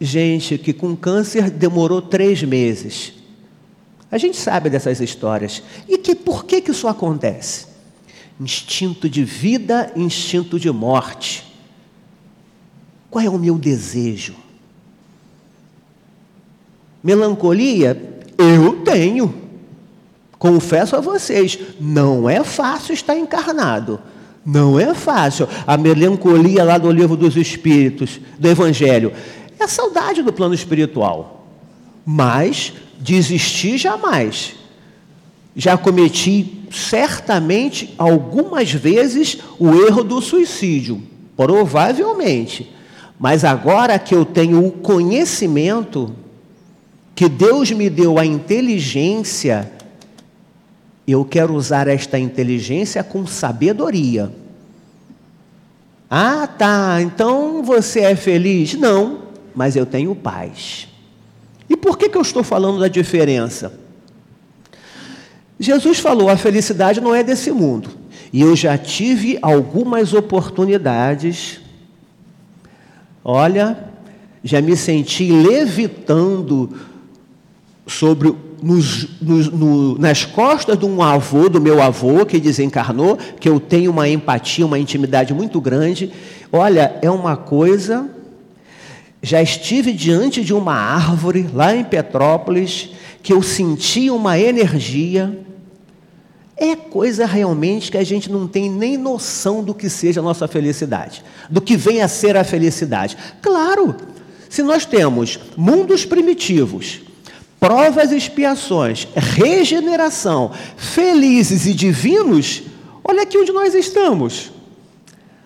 gente que com câncer demorou três meses. A gente sabe dessas histórias. E que por que, que isso acontece? Instinto de vida, instinto de morte. Qual é o meu desejo? Melancolia? Eu tenho. Confesso a vocês, não é fácil estar encarnado. Não é fácil. A melancolia lá do livro dos Espíritos, do Evangelho, é saudade do plano espiritual. Mas desistir jamais. Já cometi certamente algumas vezes o erro do suicídio, provavelmente. Mas agora que eu tenho o conhecimento, que Deus me deu a inteligência, eu quero usar esta inteligência com sabedoria. Ah, tá, então você é feliz? Não mas eu tenho paz. E por que, que eu estou falando da diferença? Jesus falou: a felicidade não é desse mundo. E eu já tive algumas oportunidades. Olha, já me senti levitando sobre nos, nos, no, nas costas de um avô, do meu avô que desencarnou, que eu tenho uma empatia, uma intimidade muito grande. Olha, é uma coisa já estive diante de uma árvore lá em Petrópolis que eu senti uma energia. É coisa realmente que a gente não tem nem noção do que seja a nossa felicidade, do que vem a ser a felicidade. Claro, se nós temos mundos primitivos, provas e expiações, regeneração, felizes e divinos, olha aqui onde nós estamos.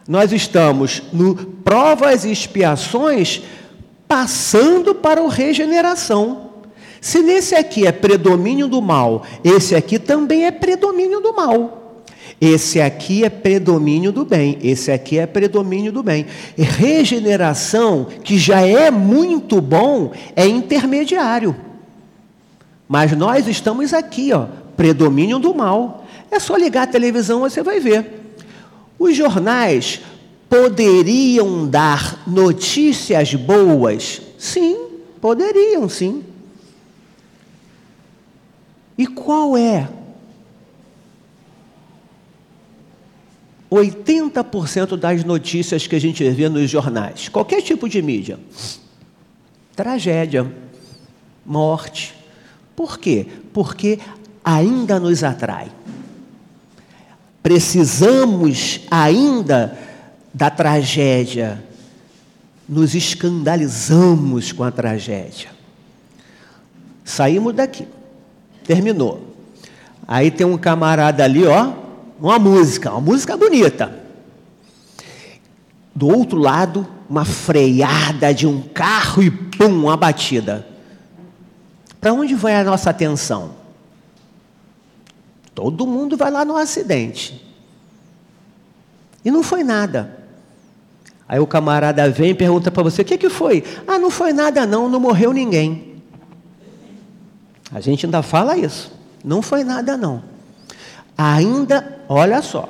Nós estamos no provas e expiações passando para o regeneração. Se nesse aqui é predomínio do mal, esse aqui também é predomínio do mal. Esse aqui é predomínio do bem, esse aqui é predomínio do bem. Regeneração, que já é muito bom, é intermediário. Mas nós estamos aqui, ó, predomínio do mal. É só ligar a televisão, você vai ver. Os jornais poderiam dar notícias boas? Sim, poderiam, sim. E qual é 80% das notícias que a gente vê nos jornais, qualquer tipo de mídia, tragédia, morte. Por quê? Porque ainda nos atrai. Precisamos ainda da tragédia. Nos escandalizamos com a tragédia. Saímos daqui. Terminou. Aí tem um camarada ali, ó, uma música, uma música bonita. Do outro lado, uma freada de um carro e pum, uma batida. Para onde vai a nossa atenção? Todo mundo vai lá no acidente. E não foi nada. Aí o camarada vem e pergunta para você: o que, que foi? Ah, não foi nada, não, não morreu ninguém. A gente ainda fala isso. Não foi nada, não. Ainda, olha só,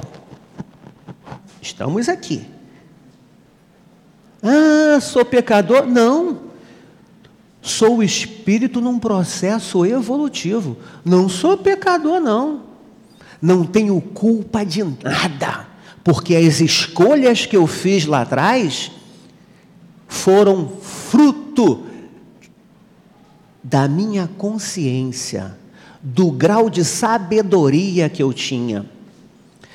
estamos aqui. Ah, sou pecador? Não. Sou espírito num processo evolutivo. Não sou pecador, não. Não tenho culpa de nada, porque as escolhas que eu fiz lá atrás foram fruto da minha consciência do grau de sabedoria que eu tinha.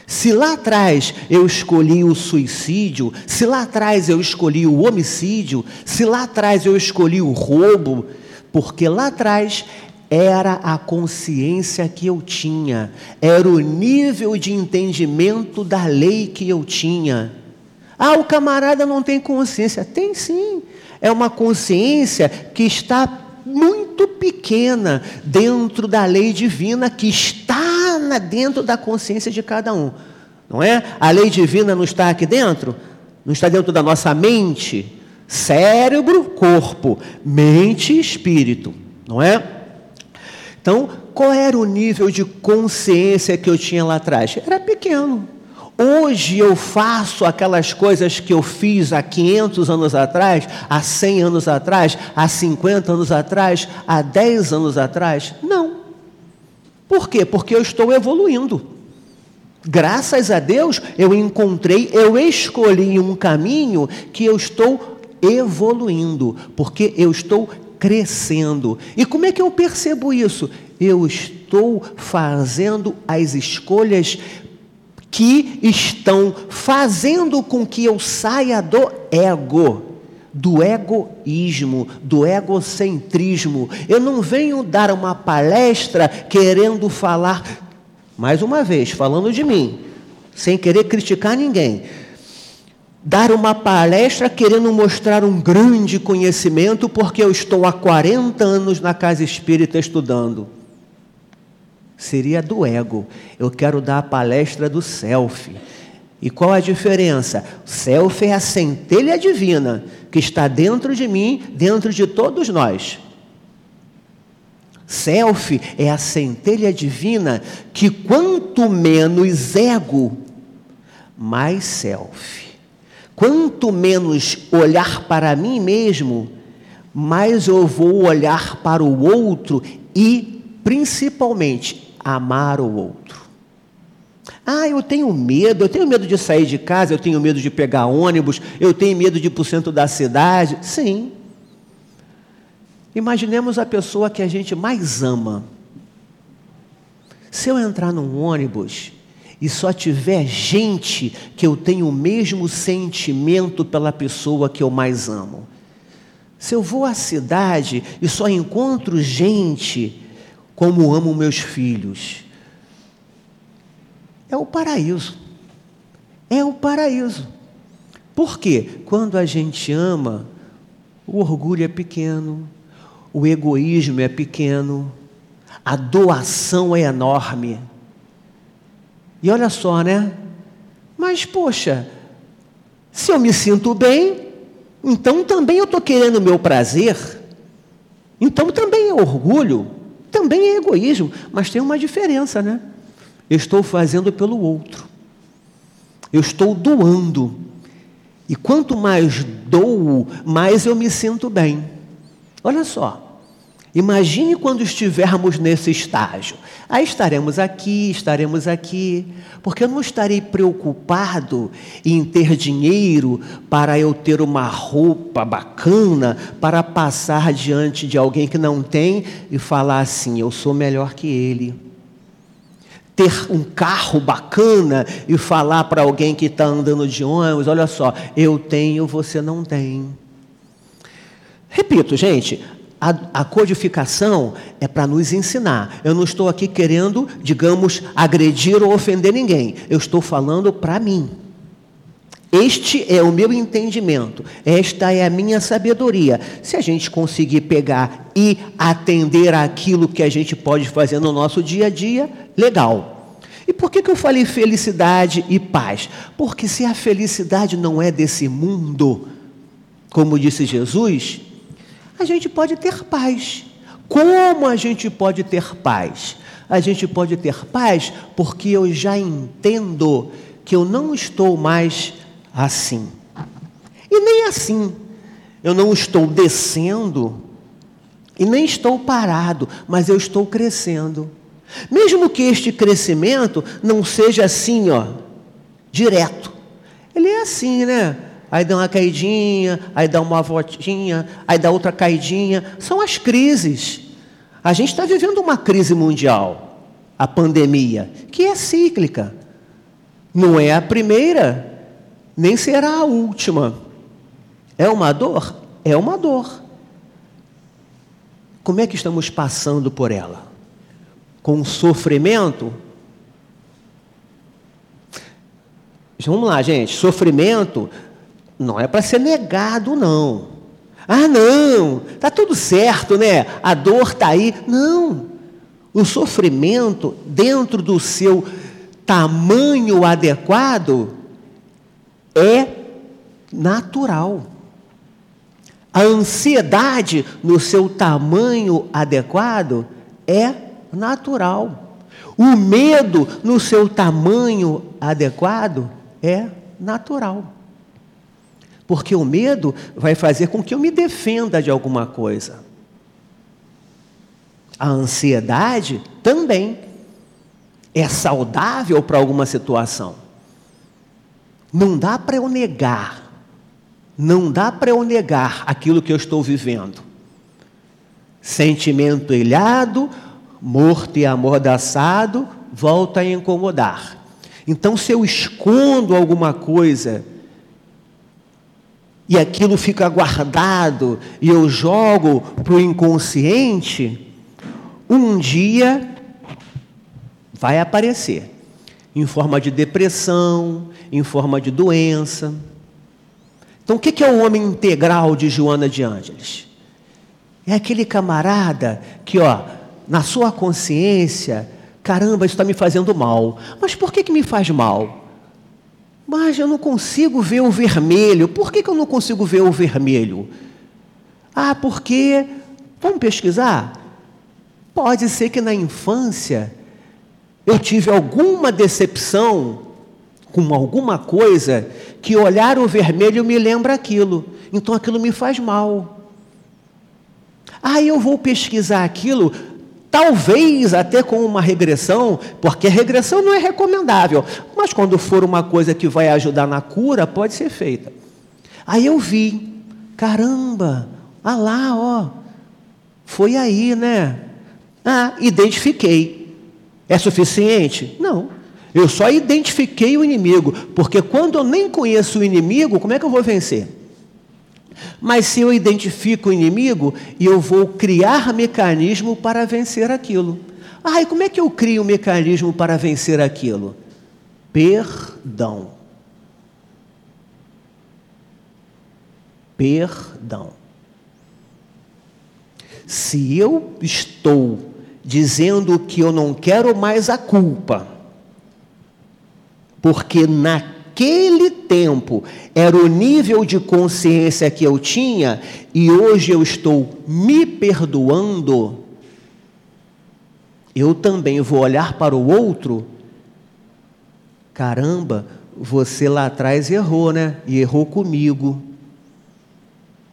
Se lá atrás eu escolhi o suicídio, se lá atrás eu escolhi o homicídio, se lá atrás eu escolhi o roubo, porque lá atrás era a consciência que eu tinha, era o nível de entendimento da lei que eu tinha. Ah, o camarada não tem consciência. Tem sim. É uma consciência que está muito pequena dentro da lei divina que está dentro da consciência de cada um. Não é? A lei divina não está aqui dentro? Não está dentro da nossa mente? Cérebro, corpo, mente e espírito, não é? Então, qual era o nível de consciência que eu tinha lá atrás? Era pequeno. Hoje eu faço aquelas coisas que eu fiz há 500 anos atrás, há 100 anos atrás, há 50 anos atrás, há 10 anos atrás? Não. Por quê? Porque eu estou evoluindo. Graças a Deus eu encontrei, eu escolhi um caminho que eu estou evoluindo, porque eu estou crescendo. E como é que eu percebo isso? Eu estou fazendo as escolhas que estão fazendo com que eu saia do ego, do egoísmo, do egocentrismo. Eu não venho dar uma palestra querendo falar, mais uma vez, falando de mim, sem querer criticar ninguém. Dar uma palestra querendo mostrar um grande conhecimento, porque eu estou há 40 anos na casa espírita estudando seria do ego. Eu quero dar a palestra do self. E qual a diferença? Self é a centelha divina que está dentro de mim, dentro de todos nós. Self é a centelha divina que quanto menos ego, mais self. Quanto menos olhar para mim mesmo, mais eu vou olhar para o outro e, principalmente, amar o outro. Ah, eu tenho medo, eu tenho medo de sair de casa, eu tenho medo de pegar ônibus, eu tenho medo de ir para o centro da cidade. Sim. Imaginemos a pessoa que a gente mais ama. Se eu entrar num ônibus e só tiver gente que eu tenho o mesmo sentimento pela pessoa que eu mais amo. Se eu vou à cidade e só encontro gente como amo meus filhos. É o paraíso. É o paraíso. Por quê? Quando a gente ama, o orgulho é pequeno, o egoísmo é pequeno, a doação é enorme. E olha só, né? Mas, poxa, se eu me sinto bem, então também eu estou querendo o meu prazer, então também é orgulho. Também é egoísmo, mas tem uma diferença, né? Eu estou fazendo pelo outro. Eu estou doando. E quanto mais dou, mais eu me sinto bem. Olha só. Imagine quando estivermos nesse estágio. Aí estaremos aqui, estaremos aqui, porque eu não estarei preocupado em ter dinheiro para eu ter uma roupa bacana para passar diante de alguém que não tem e falar assim: eu sou melhor que ele. Ter um carro bacana e falar para alguém que está andando de ônibus: olha só, eu tenho, você não tem. Repito, gente, a, a codificação é para nos ensinar. Eu não estou aqui querendo, digamos, agredir ou ofender ninguém. Eu estou falando para mim. Este é o meu entendimento, esta é a minha sabedoria. Se a gente conseguir pegar e atender aquilo que a gente pode fazer no nosso dia a dia, legal. E por que, que eu falei felicidade e paz? Porque se a felicidade não é desse mundo, como disse Jesus, a gente pode ter paz. Como a gente pode ter paz? A gente pode ter paz porque eu já entendo que eu não estou mais assim. E nem assim. Eu não estou descendo e nem estou parado, mas eu estou crescendo. Mesmo que este crescimento não seja assim, ó, direto. Ele é assim, né? aí dá uma caidinha, aí dá uma voltinha, aí dá outra caidinha. São as crises. A gente está vivendo uma crise mundial, a pandemia, que é cíclica. Não é a primeira, nem será a última. É uma dor? É uma dor. Como é que estamos passando por ela? Com sofrimento? Vamos lá, gente. Sofrimento não é para ser negado, não. Ah, não, está tudo certo, né? A dor está aí. Não. O sofrimento, dentro do seu tamanho adequado, é natural. A ansiedade, no seu tamanho adequado, é natural. O medo, no seu tamanho adequado, é natural. Porque o medo vai fazer com que eu me defenda de alguma coisa. A ansiedade também é saudável para alguma situação. Não dá para eu negar, não dá para eu negar aquilo que eu estou vivendo. Sentimento ilhado, morto e amordaçado, volta a incomodar. Então, se eu escondo alguma coisa e aquilo fica guardado e eu jogo para o inconsciente, um dia vai aparecer em forma de depressão, em forma de doença. Então, o que é o homem integral de Joana de Ângeles? É aquele camarada que, ó, na sua consciência, caramba, isso está me fazendo mal. Mas por que, que me faz mal? Mas eu não consigo ver o vermelho. Por que, que eu não consigo ver o vermelho? Ah, porque. Vamos pesquisar? Pode ser que na infância eu tive alguma decepção com alguma coisa que olhar o vermelho me lembra aquilo. Então aquilo me faz mal. Ah, eu vou pesquisar aquilo Talvez até com uma regressão, porque regressão não é recomendável, mas quando for uma coisa que vai ajudar na cura, pode ser feita. Aí eu vi, caramba, ah lá, ó, foi aí, né? Ah, identifiquei. É suficiente? Não. Eu só identifiquei o inimigo, porque quando eu nem conheço o inimigo, como é que eu vou vencer? Mas se eu identifico o inimigo, eu vou criar mecanismo para vencer aquilo. Ah, e como é que eu crio um mecanismo para vencer aquilo? Perdão. Perdão. Se eu estou dizendo que eu não quero mais a culpa, porque na naquele tempo era o nível de consciência que eu tinha e hoje eu estou me perdoando, eu também vou olhar para o outro. Caramba, você lá atrás errou, né? E errou comigo.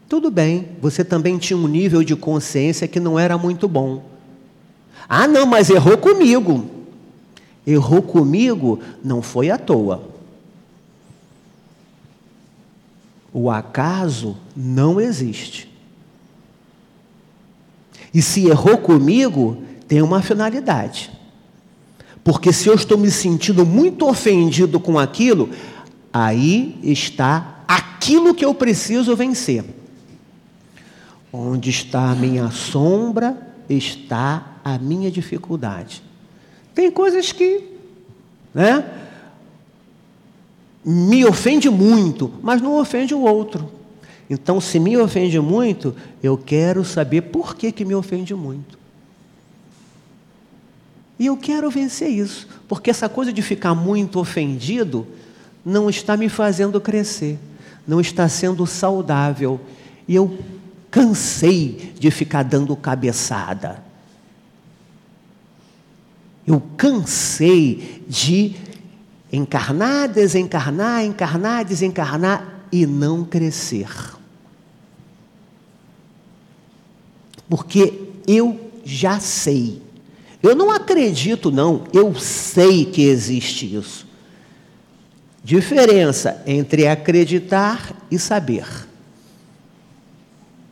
Tudo bem, você também tinha um nível de consciência que não era muito bom. Ah, não, mas errou comigo. Errou comigo não foi à toa. O acaso não existe. E se errou comigo, tem uma finalidade. Porque se eu estou me sentindo muito ofendido com aquilo, aí está aquilo que eu preciso vencer. Onde está a minha sombra, está a minha dificuldade. Tem coisas que, né, me ofende muito, mas não ofende o outro. Então, se me ofende muito, eu quero saber por que, que me ofende muito. E eu quero vencer isso, porque essa coisa de ficar muito ofendido não está me fazendo crescer, não está sendo saudável. E eu cansei de ficar dando cabeçada. Eu cansei de encarnar, desencarnar, encarnar, desencarnar e não crescer. Porque eu já sei. Eu não acredito, não, eu sei que existe isso. Diferença entre acreditar e saber.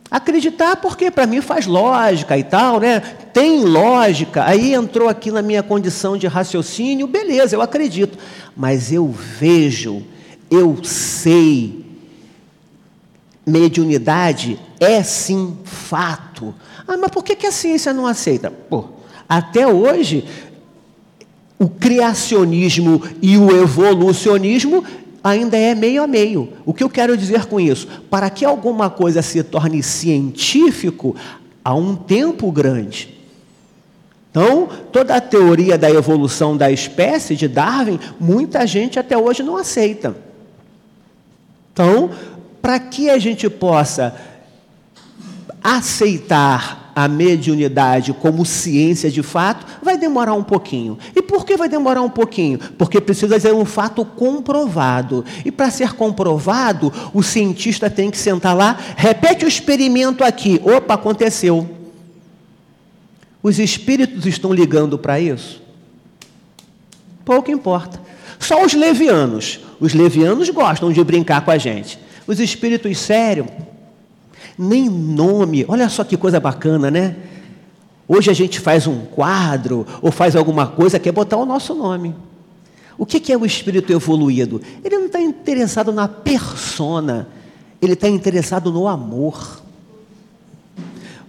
Acreditar porque para mim faz lógica e tal, né? Tem lógica. Aí entrou aqui na minha condição de raciocínio, beleza, eu acredito. Mas eu vejo, eu sei. Mediunidade é sim fato. Ah, mas por que, a ciência não aceita? Pô, até hoje, o criacionismo e o evolucionismo ainda é meio a meio. O que eu quero dizer com isso? Para que alguma coisa se torne científico, há um tempo grande. Então, toda a teoria da evolução da espécie de Darwin, muita gente até hoje não aceita. Então, para que a gente possa aceitar a mediunidade como ciência de fato, vai demorar um pouquinho. E por que vai demorar um pouquinho? Porque precisa ser um fato comprovado. E para ser comprovado, o cientista tem que sentar lá, repete o experimento aqui. Opa, aconteceu. Os espíritos estão ligando para isso? Pouco importa. Só os levianos. Os levianos gostam de brincar com a gente. Os espíritos sérios nem nome. Olha só que coisa bacana, né? Hoje a gente faz um quadro ou faz alguma coisa, quer botar o nosso nome. O que é o espírito evoluído? Ele não está interessado na persona, ele está interessado no amor.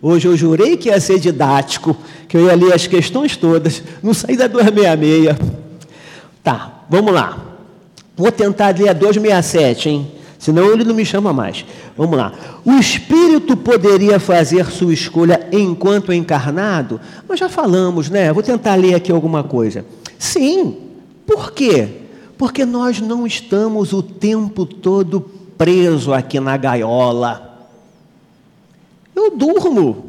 Hoje eu jurei que ia ser didático, que eu ia ler as questões todas, não saí da 266. Tá, vamos lá. Vou tentar ler a 267, hein? Senão ele não me chama mais. Vamos lá. O espírito poderia fazer sua escolha enquanto encarnado? Mas já falamos, né? Vou tentar ler aqui alguma coisa. Sim. Por quê? Porque nós não estamos o tempo todo preso aqui na gaiola. Eu durmo.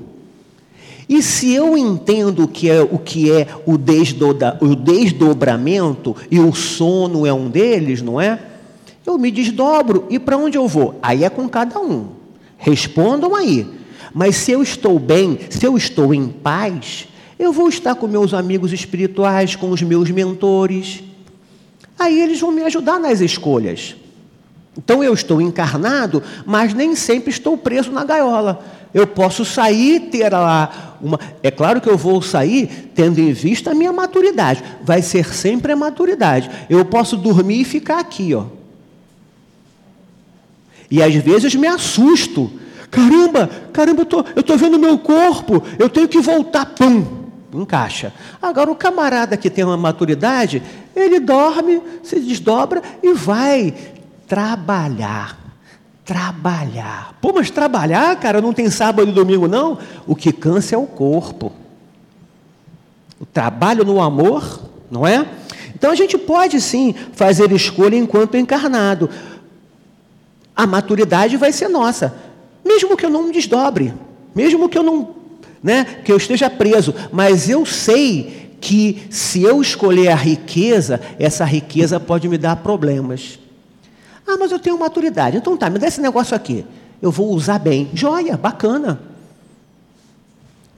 E se eu entendo o que é o, que é o, desdoda, o desdobramento, e o sono é um deles, não é? Eu me desdobro e para onde eu vou? Aí é com cada um. Respondam aí. Mas se eu estou bem, se eu estou em paz, eu vou estar com meus amigos espirituais, com os meus mentores. Aí eles vão me ajudar nas escolhas. Então eu estou encarnado, mas nem sempre estou preso na gaiola. Eu posso sair, ter lá uma. É claro que eu vou sair tendo em vista a minha maturidade. Vai ser sempre a maturidade. Eu posso dormir e ficar aqui, ó. E às vezes me assusto. Caramba, caramba, eu tô, estou vendo meu corpo, eu tenho que voltar, pum, encaixa. Agora, o camarada que tem uma maturidade, ele dorme, se desdobra e vai trabalhar. Trabalhar. Pô, mas trabalhar, cara, não tem sábado e domingo, não? O que cansa é o corpo. O trabalho no amor, não é? Então a gente pode sim fazer escolha enquanto encarnado a maturidade vai ser nossa. Mesmo que eu não me desdobre, mesmo que eu não né, que eu esteja preso, mas eu sei que se eu escolher a riqueza, essa riqueza pode me dar problemas. Ah, mas eu tenho maturidade. Então tá, me dá esse negócio aqui. Eu vou usar bem. Joia, bacana.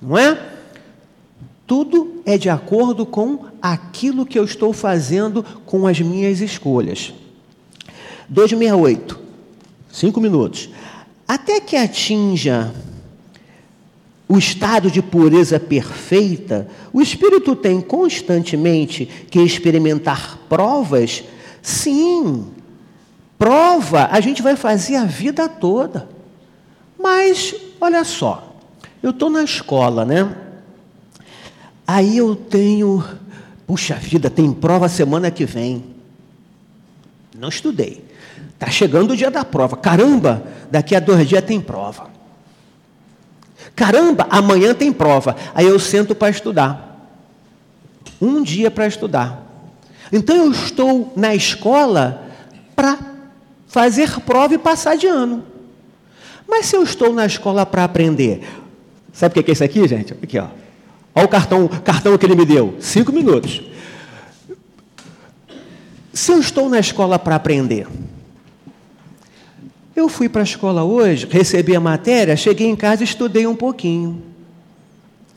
Não é? Tudo é de acordo com aquilo que eu estou fazendo com as minhas escolhas. 268, cinco minutos. Até que atinja o estado de pureza perfeita, o espírito tem constantemente que experimentar provas? Sim, prova a gente vai fazer a vida toda. Mas, olha só, eu estou na escola, né? Aí eu tenho, puxa vida, tem prova semana que vem. Não estudei. Está chegando o dia da prova. Caramba, daqui a dois dias tem prova. Caramba, amanhã tem prova. Aí eu sento para estudar. Um dia para estudar. Então eu estou na escola para fazer prova e passar de ano. Mas se eu estou na escola para aprender, sabe o que é isso aqui, gente? Aqui, ó. Olha o cartão, cartão que ele me deu. Cinco minutos. Se eu estou na escola para aprender, eu fui para a escola hoje, recebi a matéria, cheguei em casa e estudei um pouquinho.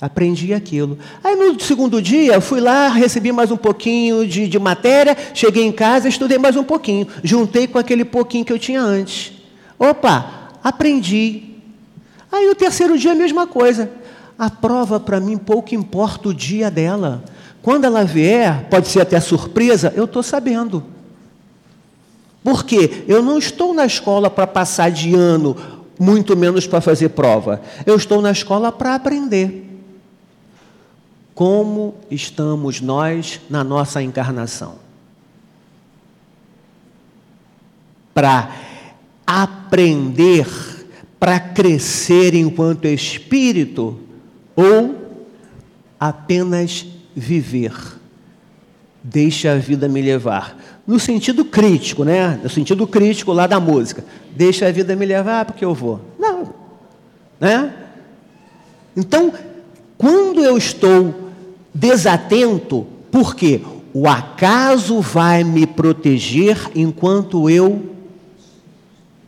Aprendi aquilo. Aí no segundo dia, fui lá, recebi mais um pouquinho de, de matéria, cheguei em casa, estudei mais um pouquinho. Juntei com aquele pouquinho que eu tinha antes. Opa, aprendi. Aí no terceiro dia, a mesma coisa. A prova, para mim, pouco importa o dia dela. Quando ela vier, pode ser até surpresa, eu estou sabendo. Porque eu não estou na escola para passar de ano, muito menos para fazer prova. Eu estou na escola para aprender. Como estamos nós na nossa encarnação? Para aprender, para crescer enquanto espírito ou apenas viver. Deixa a vida me levar. No sentido crítico, né? No sentido crítico lá da música. Deixa a vida me levar porque eu vou. Não. Né? Então, quando eu estou desatento, porque o acaso vai me proteger enquanto eu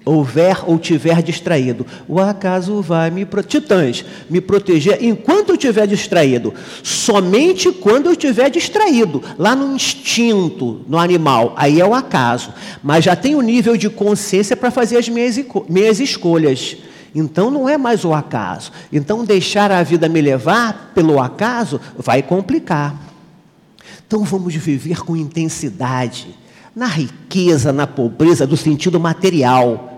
houver ou tiver distraído. O acaso vai me titãs me proteger enquanto eu estiver distraído. Somente quando eu estiver distraído, lá no instinto, no animal, aí é o acaso. Mas já tenho nível de consciência para fazer as minhas, minhas escolhas. Então não é mais o acaso. Então deixar a vida me levar pelo acaso vai complicar. Então vamos viver com intensidade, na riqueza, na pobreza do sentido material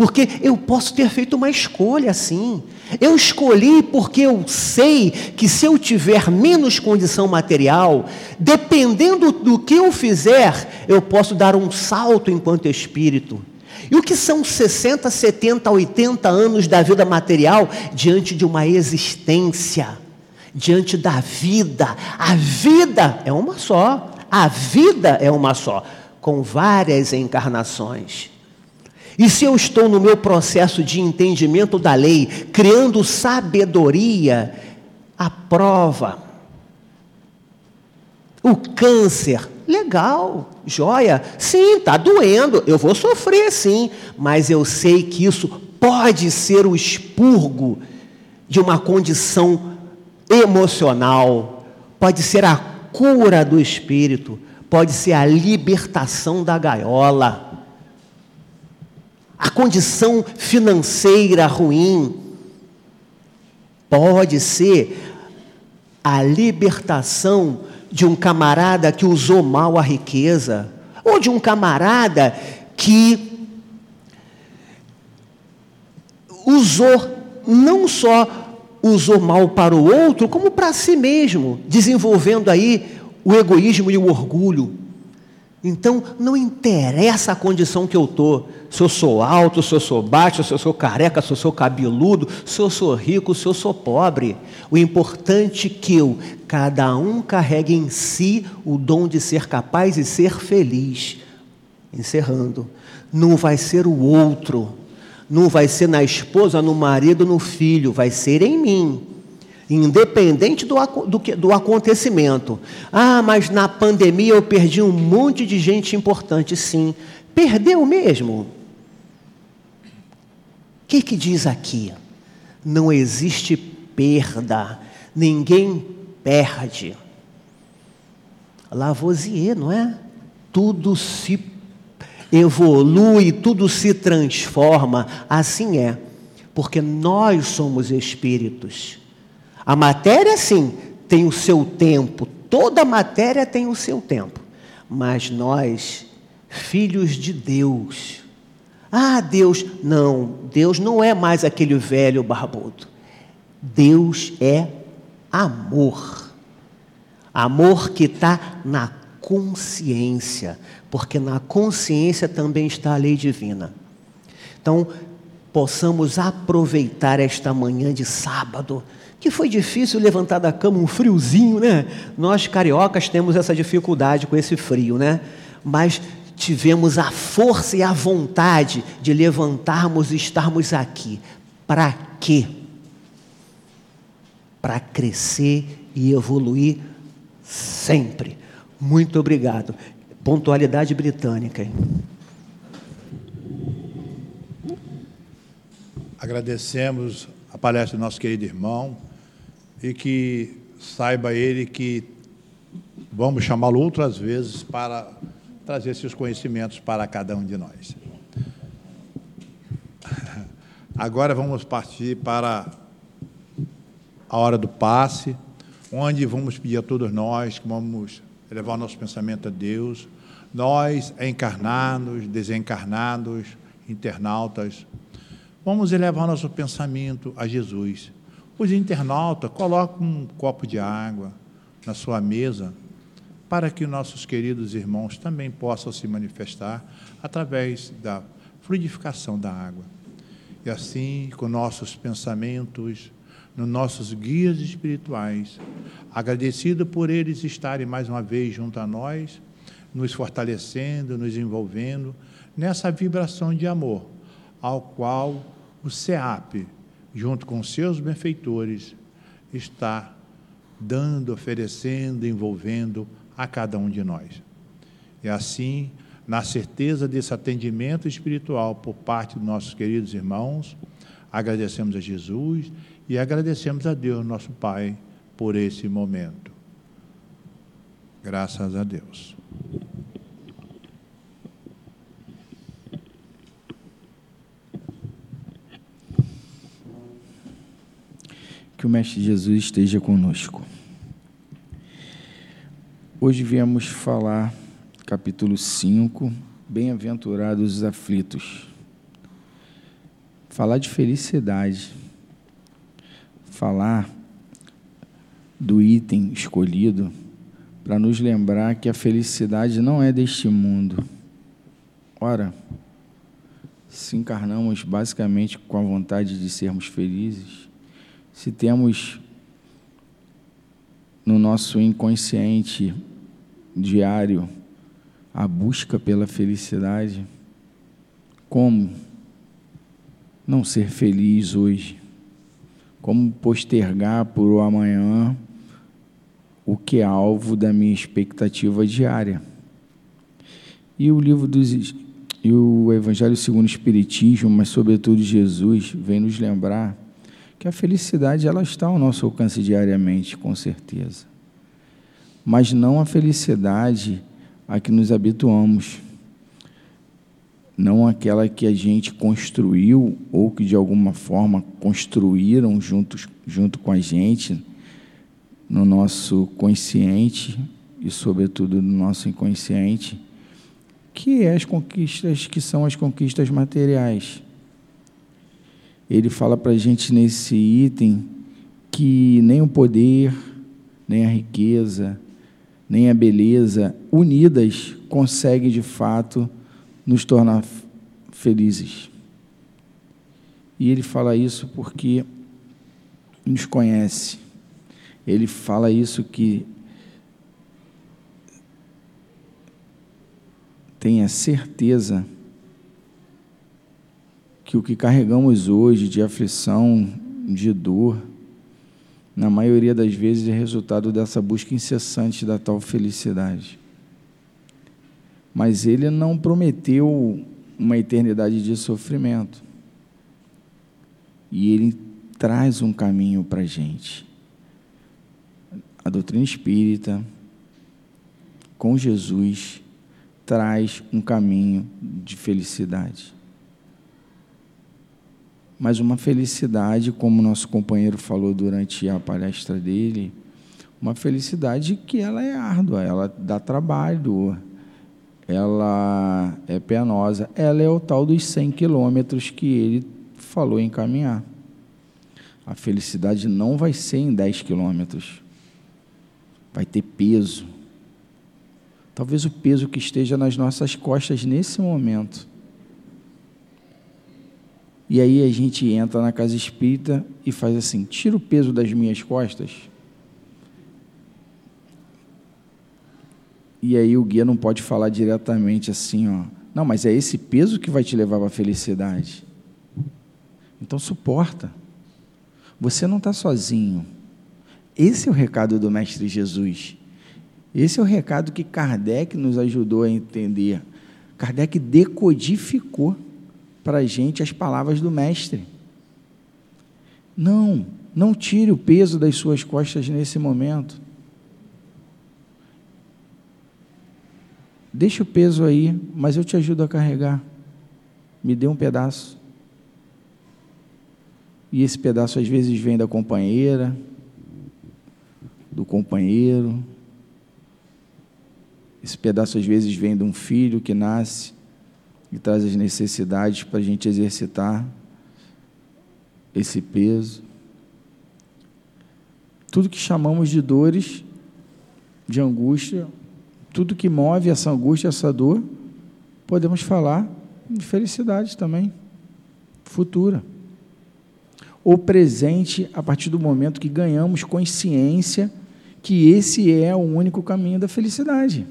porque eu posso ter feito uma escolha assim. Eu escolhi porque eu sei que se eu tiver menos condição material, dependendo do que eu fizer, eu posso dar um salto enquanto espírito. E o que são 60, 70, 80 anos da vida material diante de uma existência, diante da vida? A vida é uma só. A vida é uma só, com várias encarnações. E se eu estou no meu processo de entendimento da lei, criando sabedoria, a prova, o câncer, legal, joia, sim, está doendo, eu vou sofrer sim, mas eu sei que isso pode ser o expurgo de uma condição emocional, pode ser a cura do espírito, pode ser a libertação da gaiola a condição financeira ruim, pode ser a libertação de um camarada que usou mal a riqueza, ou de um camarada que usou, não só usou mal para o outro, como para si mesmo, desenvolvendo aí o egoísmo e o orgulho. Então, não interessa a condição que eu estou, se eu sou alto, se eu sou baixo, se eu sou careca, se eu sou cabeludo, se eu sou rico, se eu sou pobre. O importante é que eu, cada um carregue em si o dom de ser capaz e ser feliz. Encerrando, não vai ser o outro, Não vai ser na esposa, no marido, no filho, vai ser em mim. Independente do, do, do acontecimento. Ah, mas na pandemia eu perdi um monte de gente importante. Sim. Perdeu mesmo? O que, que diz aqui? Não existe perda. Ninguém perde. Lavoisier, não é? Tudo se evolui, tudo se transforma. Assim é, porque nós somos espíritos. A matéria, sim, tem o seu tempo, toda matéria tem o seu tempo, mas nós, filhos de Deus, ah, Deus, não, Deus não é mais aquele velho barbudo. Deus é amor. Amor que está na consciência, porque na consciência também está a lei divina. Então, possamos aproveitar esta manhã de sábado, que foi difícil levantar da cama um friozinho, né? Nós cariocas temos essa dificuldade com esse frio, né? Mas tivemos a força e a vontade de levantarmos e estarmos aqui. Para quê? Para crescer e evoluir sempre. Muito obrigado. Pontualidade britânica. Agradecemos a palestra do nosso querido irmão e que saiba ele que vamos chamá-lo outras vezes para trazer seus conhecimentos para cada um de nós. Agora vamos partir para a hora do passe onde vamos pedir a todos nós que vamos elevar nosso pensamento a Deus, nós encarnados, desencarnados, internautas, vamos elevar nosso pensamento a Jesus. Os internautas colocam um copo de água na sua mesa para que nossos queridos irmãos também possam se manifestar através da fluidificação da água. E assim, com nossos pensamentos, nos nossos guias espirituais, agradecido por eles estarem mais uma vez junto a nós, nos fortalecendo, nos envolvendo nessa vibração de amor, ao qual o SEAP, junto com seus benfeitores, está dando, oferecendo, envolvendo a cada um de nós. E assim, na certeza desse atendimento espiritual por parte dos nossos queridos irmãos, agradecemos a Jesus e agradecemos a Deus, nosso Pai, por esse momento. Graças a Deus. Que o Mestre Jesus esteja conosco. Hoje viemos falar, capítulo 5, Bem-aventurados os aflitos. Falar de felicidade falar do item escolhido para nos lembrar que a felicidade não é deste mundo. Ora, se encarnamos basicamente com a vontade de sermos felizes, se temos no nosso inconsciente diário a busca pela felicidade, como não ser feliz hoje? como postergar por o amanhã o que é alvo da minha expectativa diária. E o livro dos e o Evangelho segundo o Espiritismo, mas sobretudo Jesus, vem nos lembrar que a felicidade ela está ao nosso alcance diariamente, com certeza. Mas não a felicidade a que nos habituamos não aquela que a gente construiu ou que de alguma forma construíram juntos, junto com a gente no nosso consciente e sobretudo no nosso inconsciente, que é as conquistas que são as conquistas materiais. Ele fala para a gente nesse item que nem o poder, nem a riqueza, nem a beleza unidas consegue de fato nos tornar felizes. E ele fala isso porque nos conhece. Ele fala isso que tenha certeza que o que carregamos hoje de aflição, de dor, na maioria das vezes é resultado dessa busca incessante da tal felicidade. Mas ele não prometeu uma eternidade de sofrimento. E ele traz um caminho para a gente. A doutrina espírita, com Jesus, traz um caminho de felicidade. Mas uma felicidade, como nosso companheiro falou durante a palestra dele, uma felicidade que ela é árdua, ela dá trabalho, ela é penosa, ela é o tal dos 100 quilômetros que ele falou em caminhar. A felicidade não vai ser em 10 quilômetros, vai ter peso. Talvez o peso que esteja nas nossas costas nesse momento e aí a gente entra na casa espírita e faz assim: tira o peso das minhas costas. E aí o guia não pode falar diretamente assim, ó. Não, mas é esse peso que vai te levar para a felicidade. Então suporta. Você não está sozinho. Esse é o recado do Mestre Jesus. Esse é o recado que Kardec nos ajudou a entender. Kardec decodificou para a gente as palavras do Mestre. Não, não tire o peso das suas costas nesse momento. Deixa o peso aí, mas eu te ajudo a carregar. Me dê um pedaço. E esse pedaço às vezes vem da companheira, do companheiro. Esse pedaço às vezes vem de um filho que nasce e traz as necessidades para a gente exercitar esse peso. Tudo que chamamos de dores, de angústia, tudo que move essa angústia, essa dor, podemos falar de felicidade também, futura. Ou presente a partir do momento que ganhamos consciência que esse é o único caminho da felicidade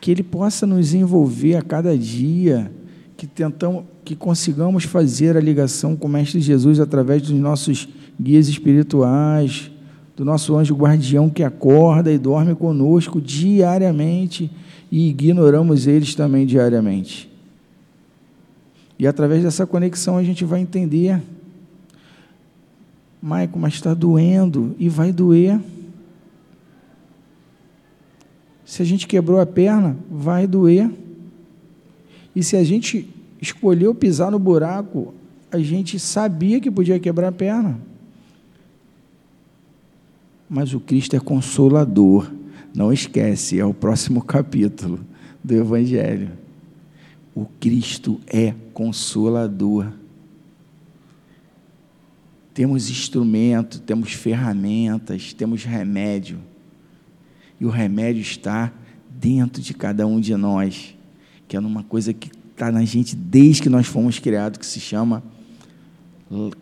que Ele possa nos envolver a cada dia, que tentamos, que consigamos fazer a ligação com o Mestre Jesus através dos nossos guias espirituais, do nosso anjo guardião que acorda e dorme conosco diariamente e ignoramos eles também diariamente. E através dessa conexão a gente vai entender, Maico, mas está doendo e vai doer. Se a gente quebrou a perna, vai doer. E se a gente escolheu pisar no buraco, a gente sabia que podia quebrar a perna. Mas o Cristo é consolador. Não esquece, é o próximo capítulo do Evangelho. O Cristo é consolador. Temos instrumento, temos ferramentas, temos remédio e o remédio está dentro de cada um de nós, que é uma coisa que está na gente desde que nós fomos criados, que se chama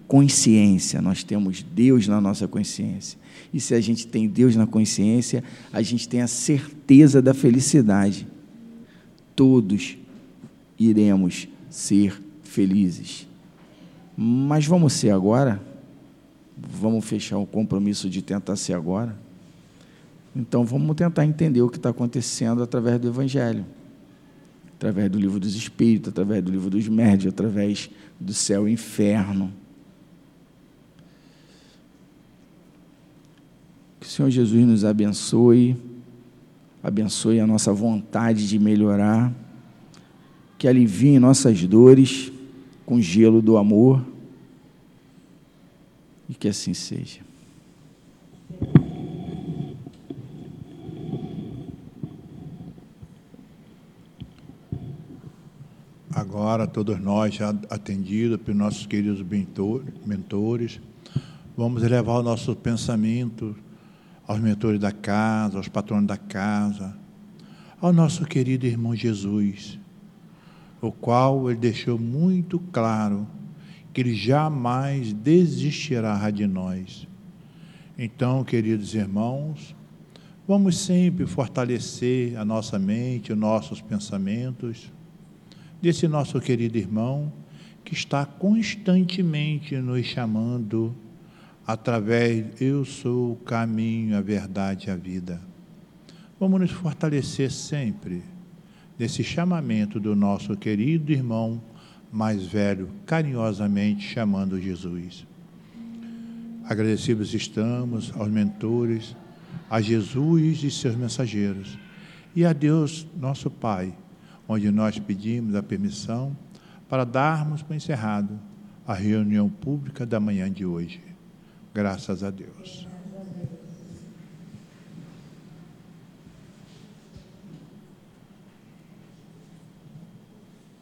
consciência. Nós temos Deus na nossa consciência. E se a gente tem Deus na consciência, a gente tem a certeza da felicidade. Todos iremos ser felizes. Mas vamos ser agora? Vamos fechar o compromisso de tentar ser agora? Então vamos tentar entender o que está acontecendo através do Evangelho, através do livro dos Espíritos, através do livro dos Médios, através do céu e inferno. Que o Senhor Jesus nos abençoe, abençoe a nossa vontade de melhorar, que alivie nossas dores com gelo do amor e que assim seja. Agora, todos nós, já atendidos pelos nossos queridos mentores, vamos elevar o nosso pensamento aos mentores da casa, aos patronos da casa, ao nosso querido irmão Jesus, o qual ele deixou muito claro que ele jamais desistirá de nós. Então, queridos irmãos, vamos sempre fortalecer a nossa mente, os nossos pensamentos, desse nosso querido irmão que está constantemente nos chamando através eu sou o caminho, a verdade e a vida. Vamos nos fortalecer sempre desse chamamento do nosso querido irmão mais velho, carinhosamente chamando Jesus. Agradecidos estamos aos mentores, a Jesus e seus mensageiros, e a Deus, nosso Pai, onde nós pedimos a permissão para darmos por encerrado a reunião pública da manhã de hoje. Graças a Deus.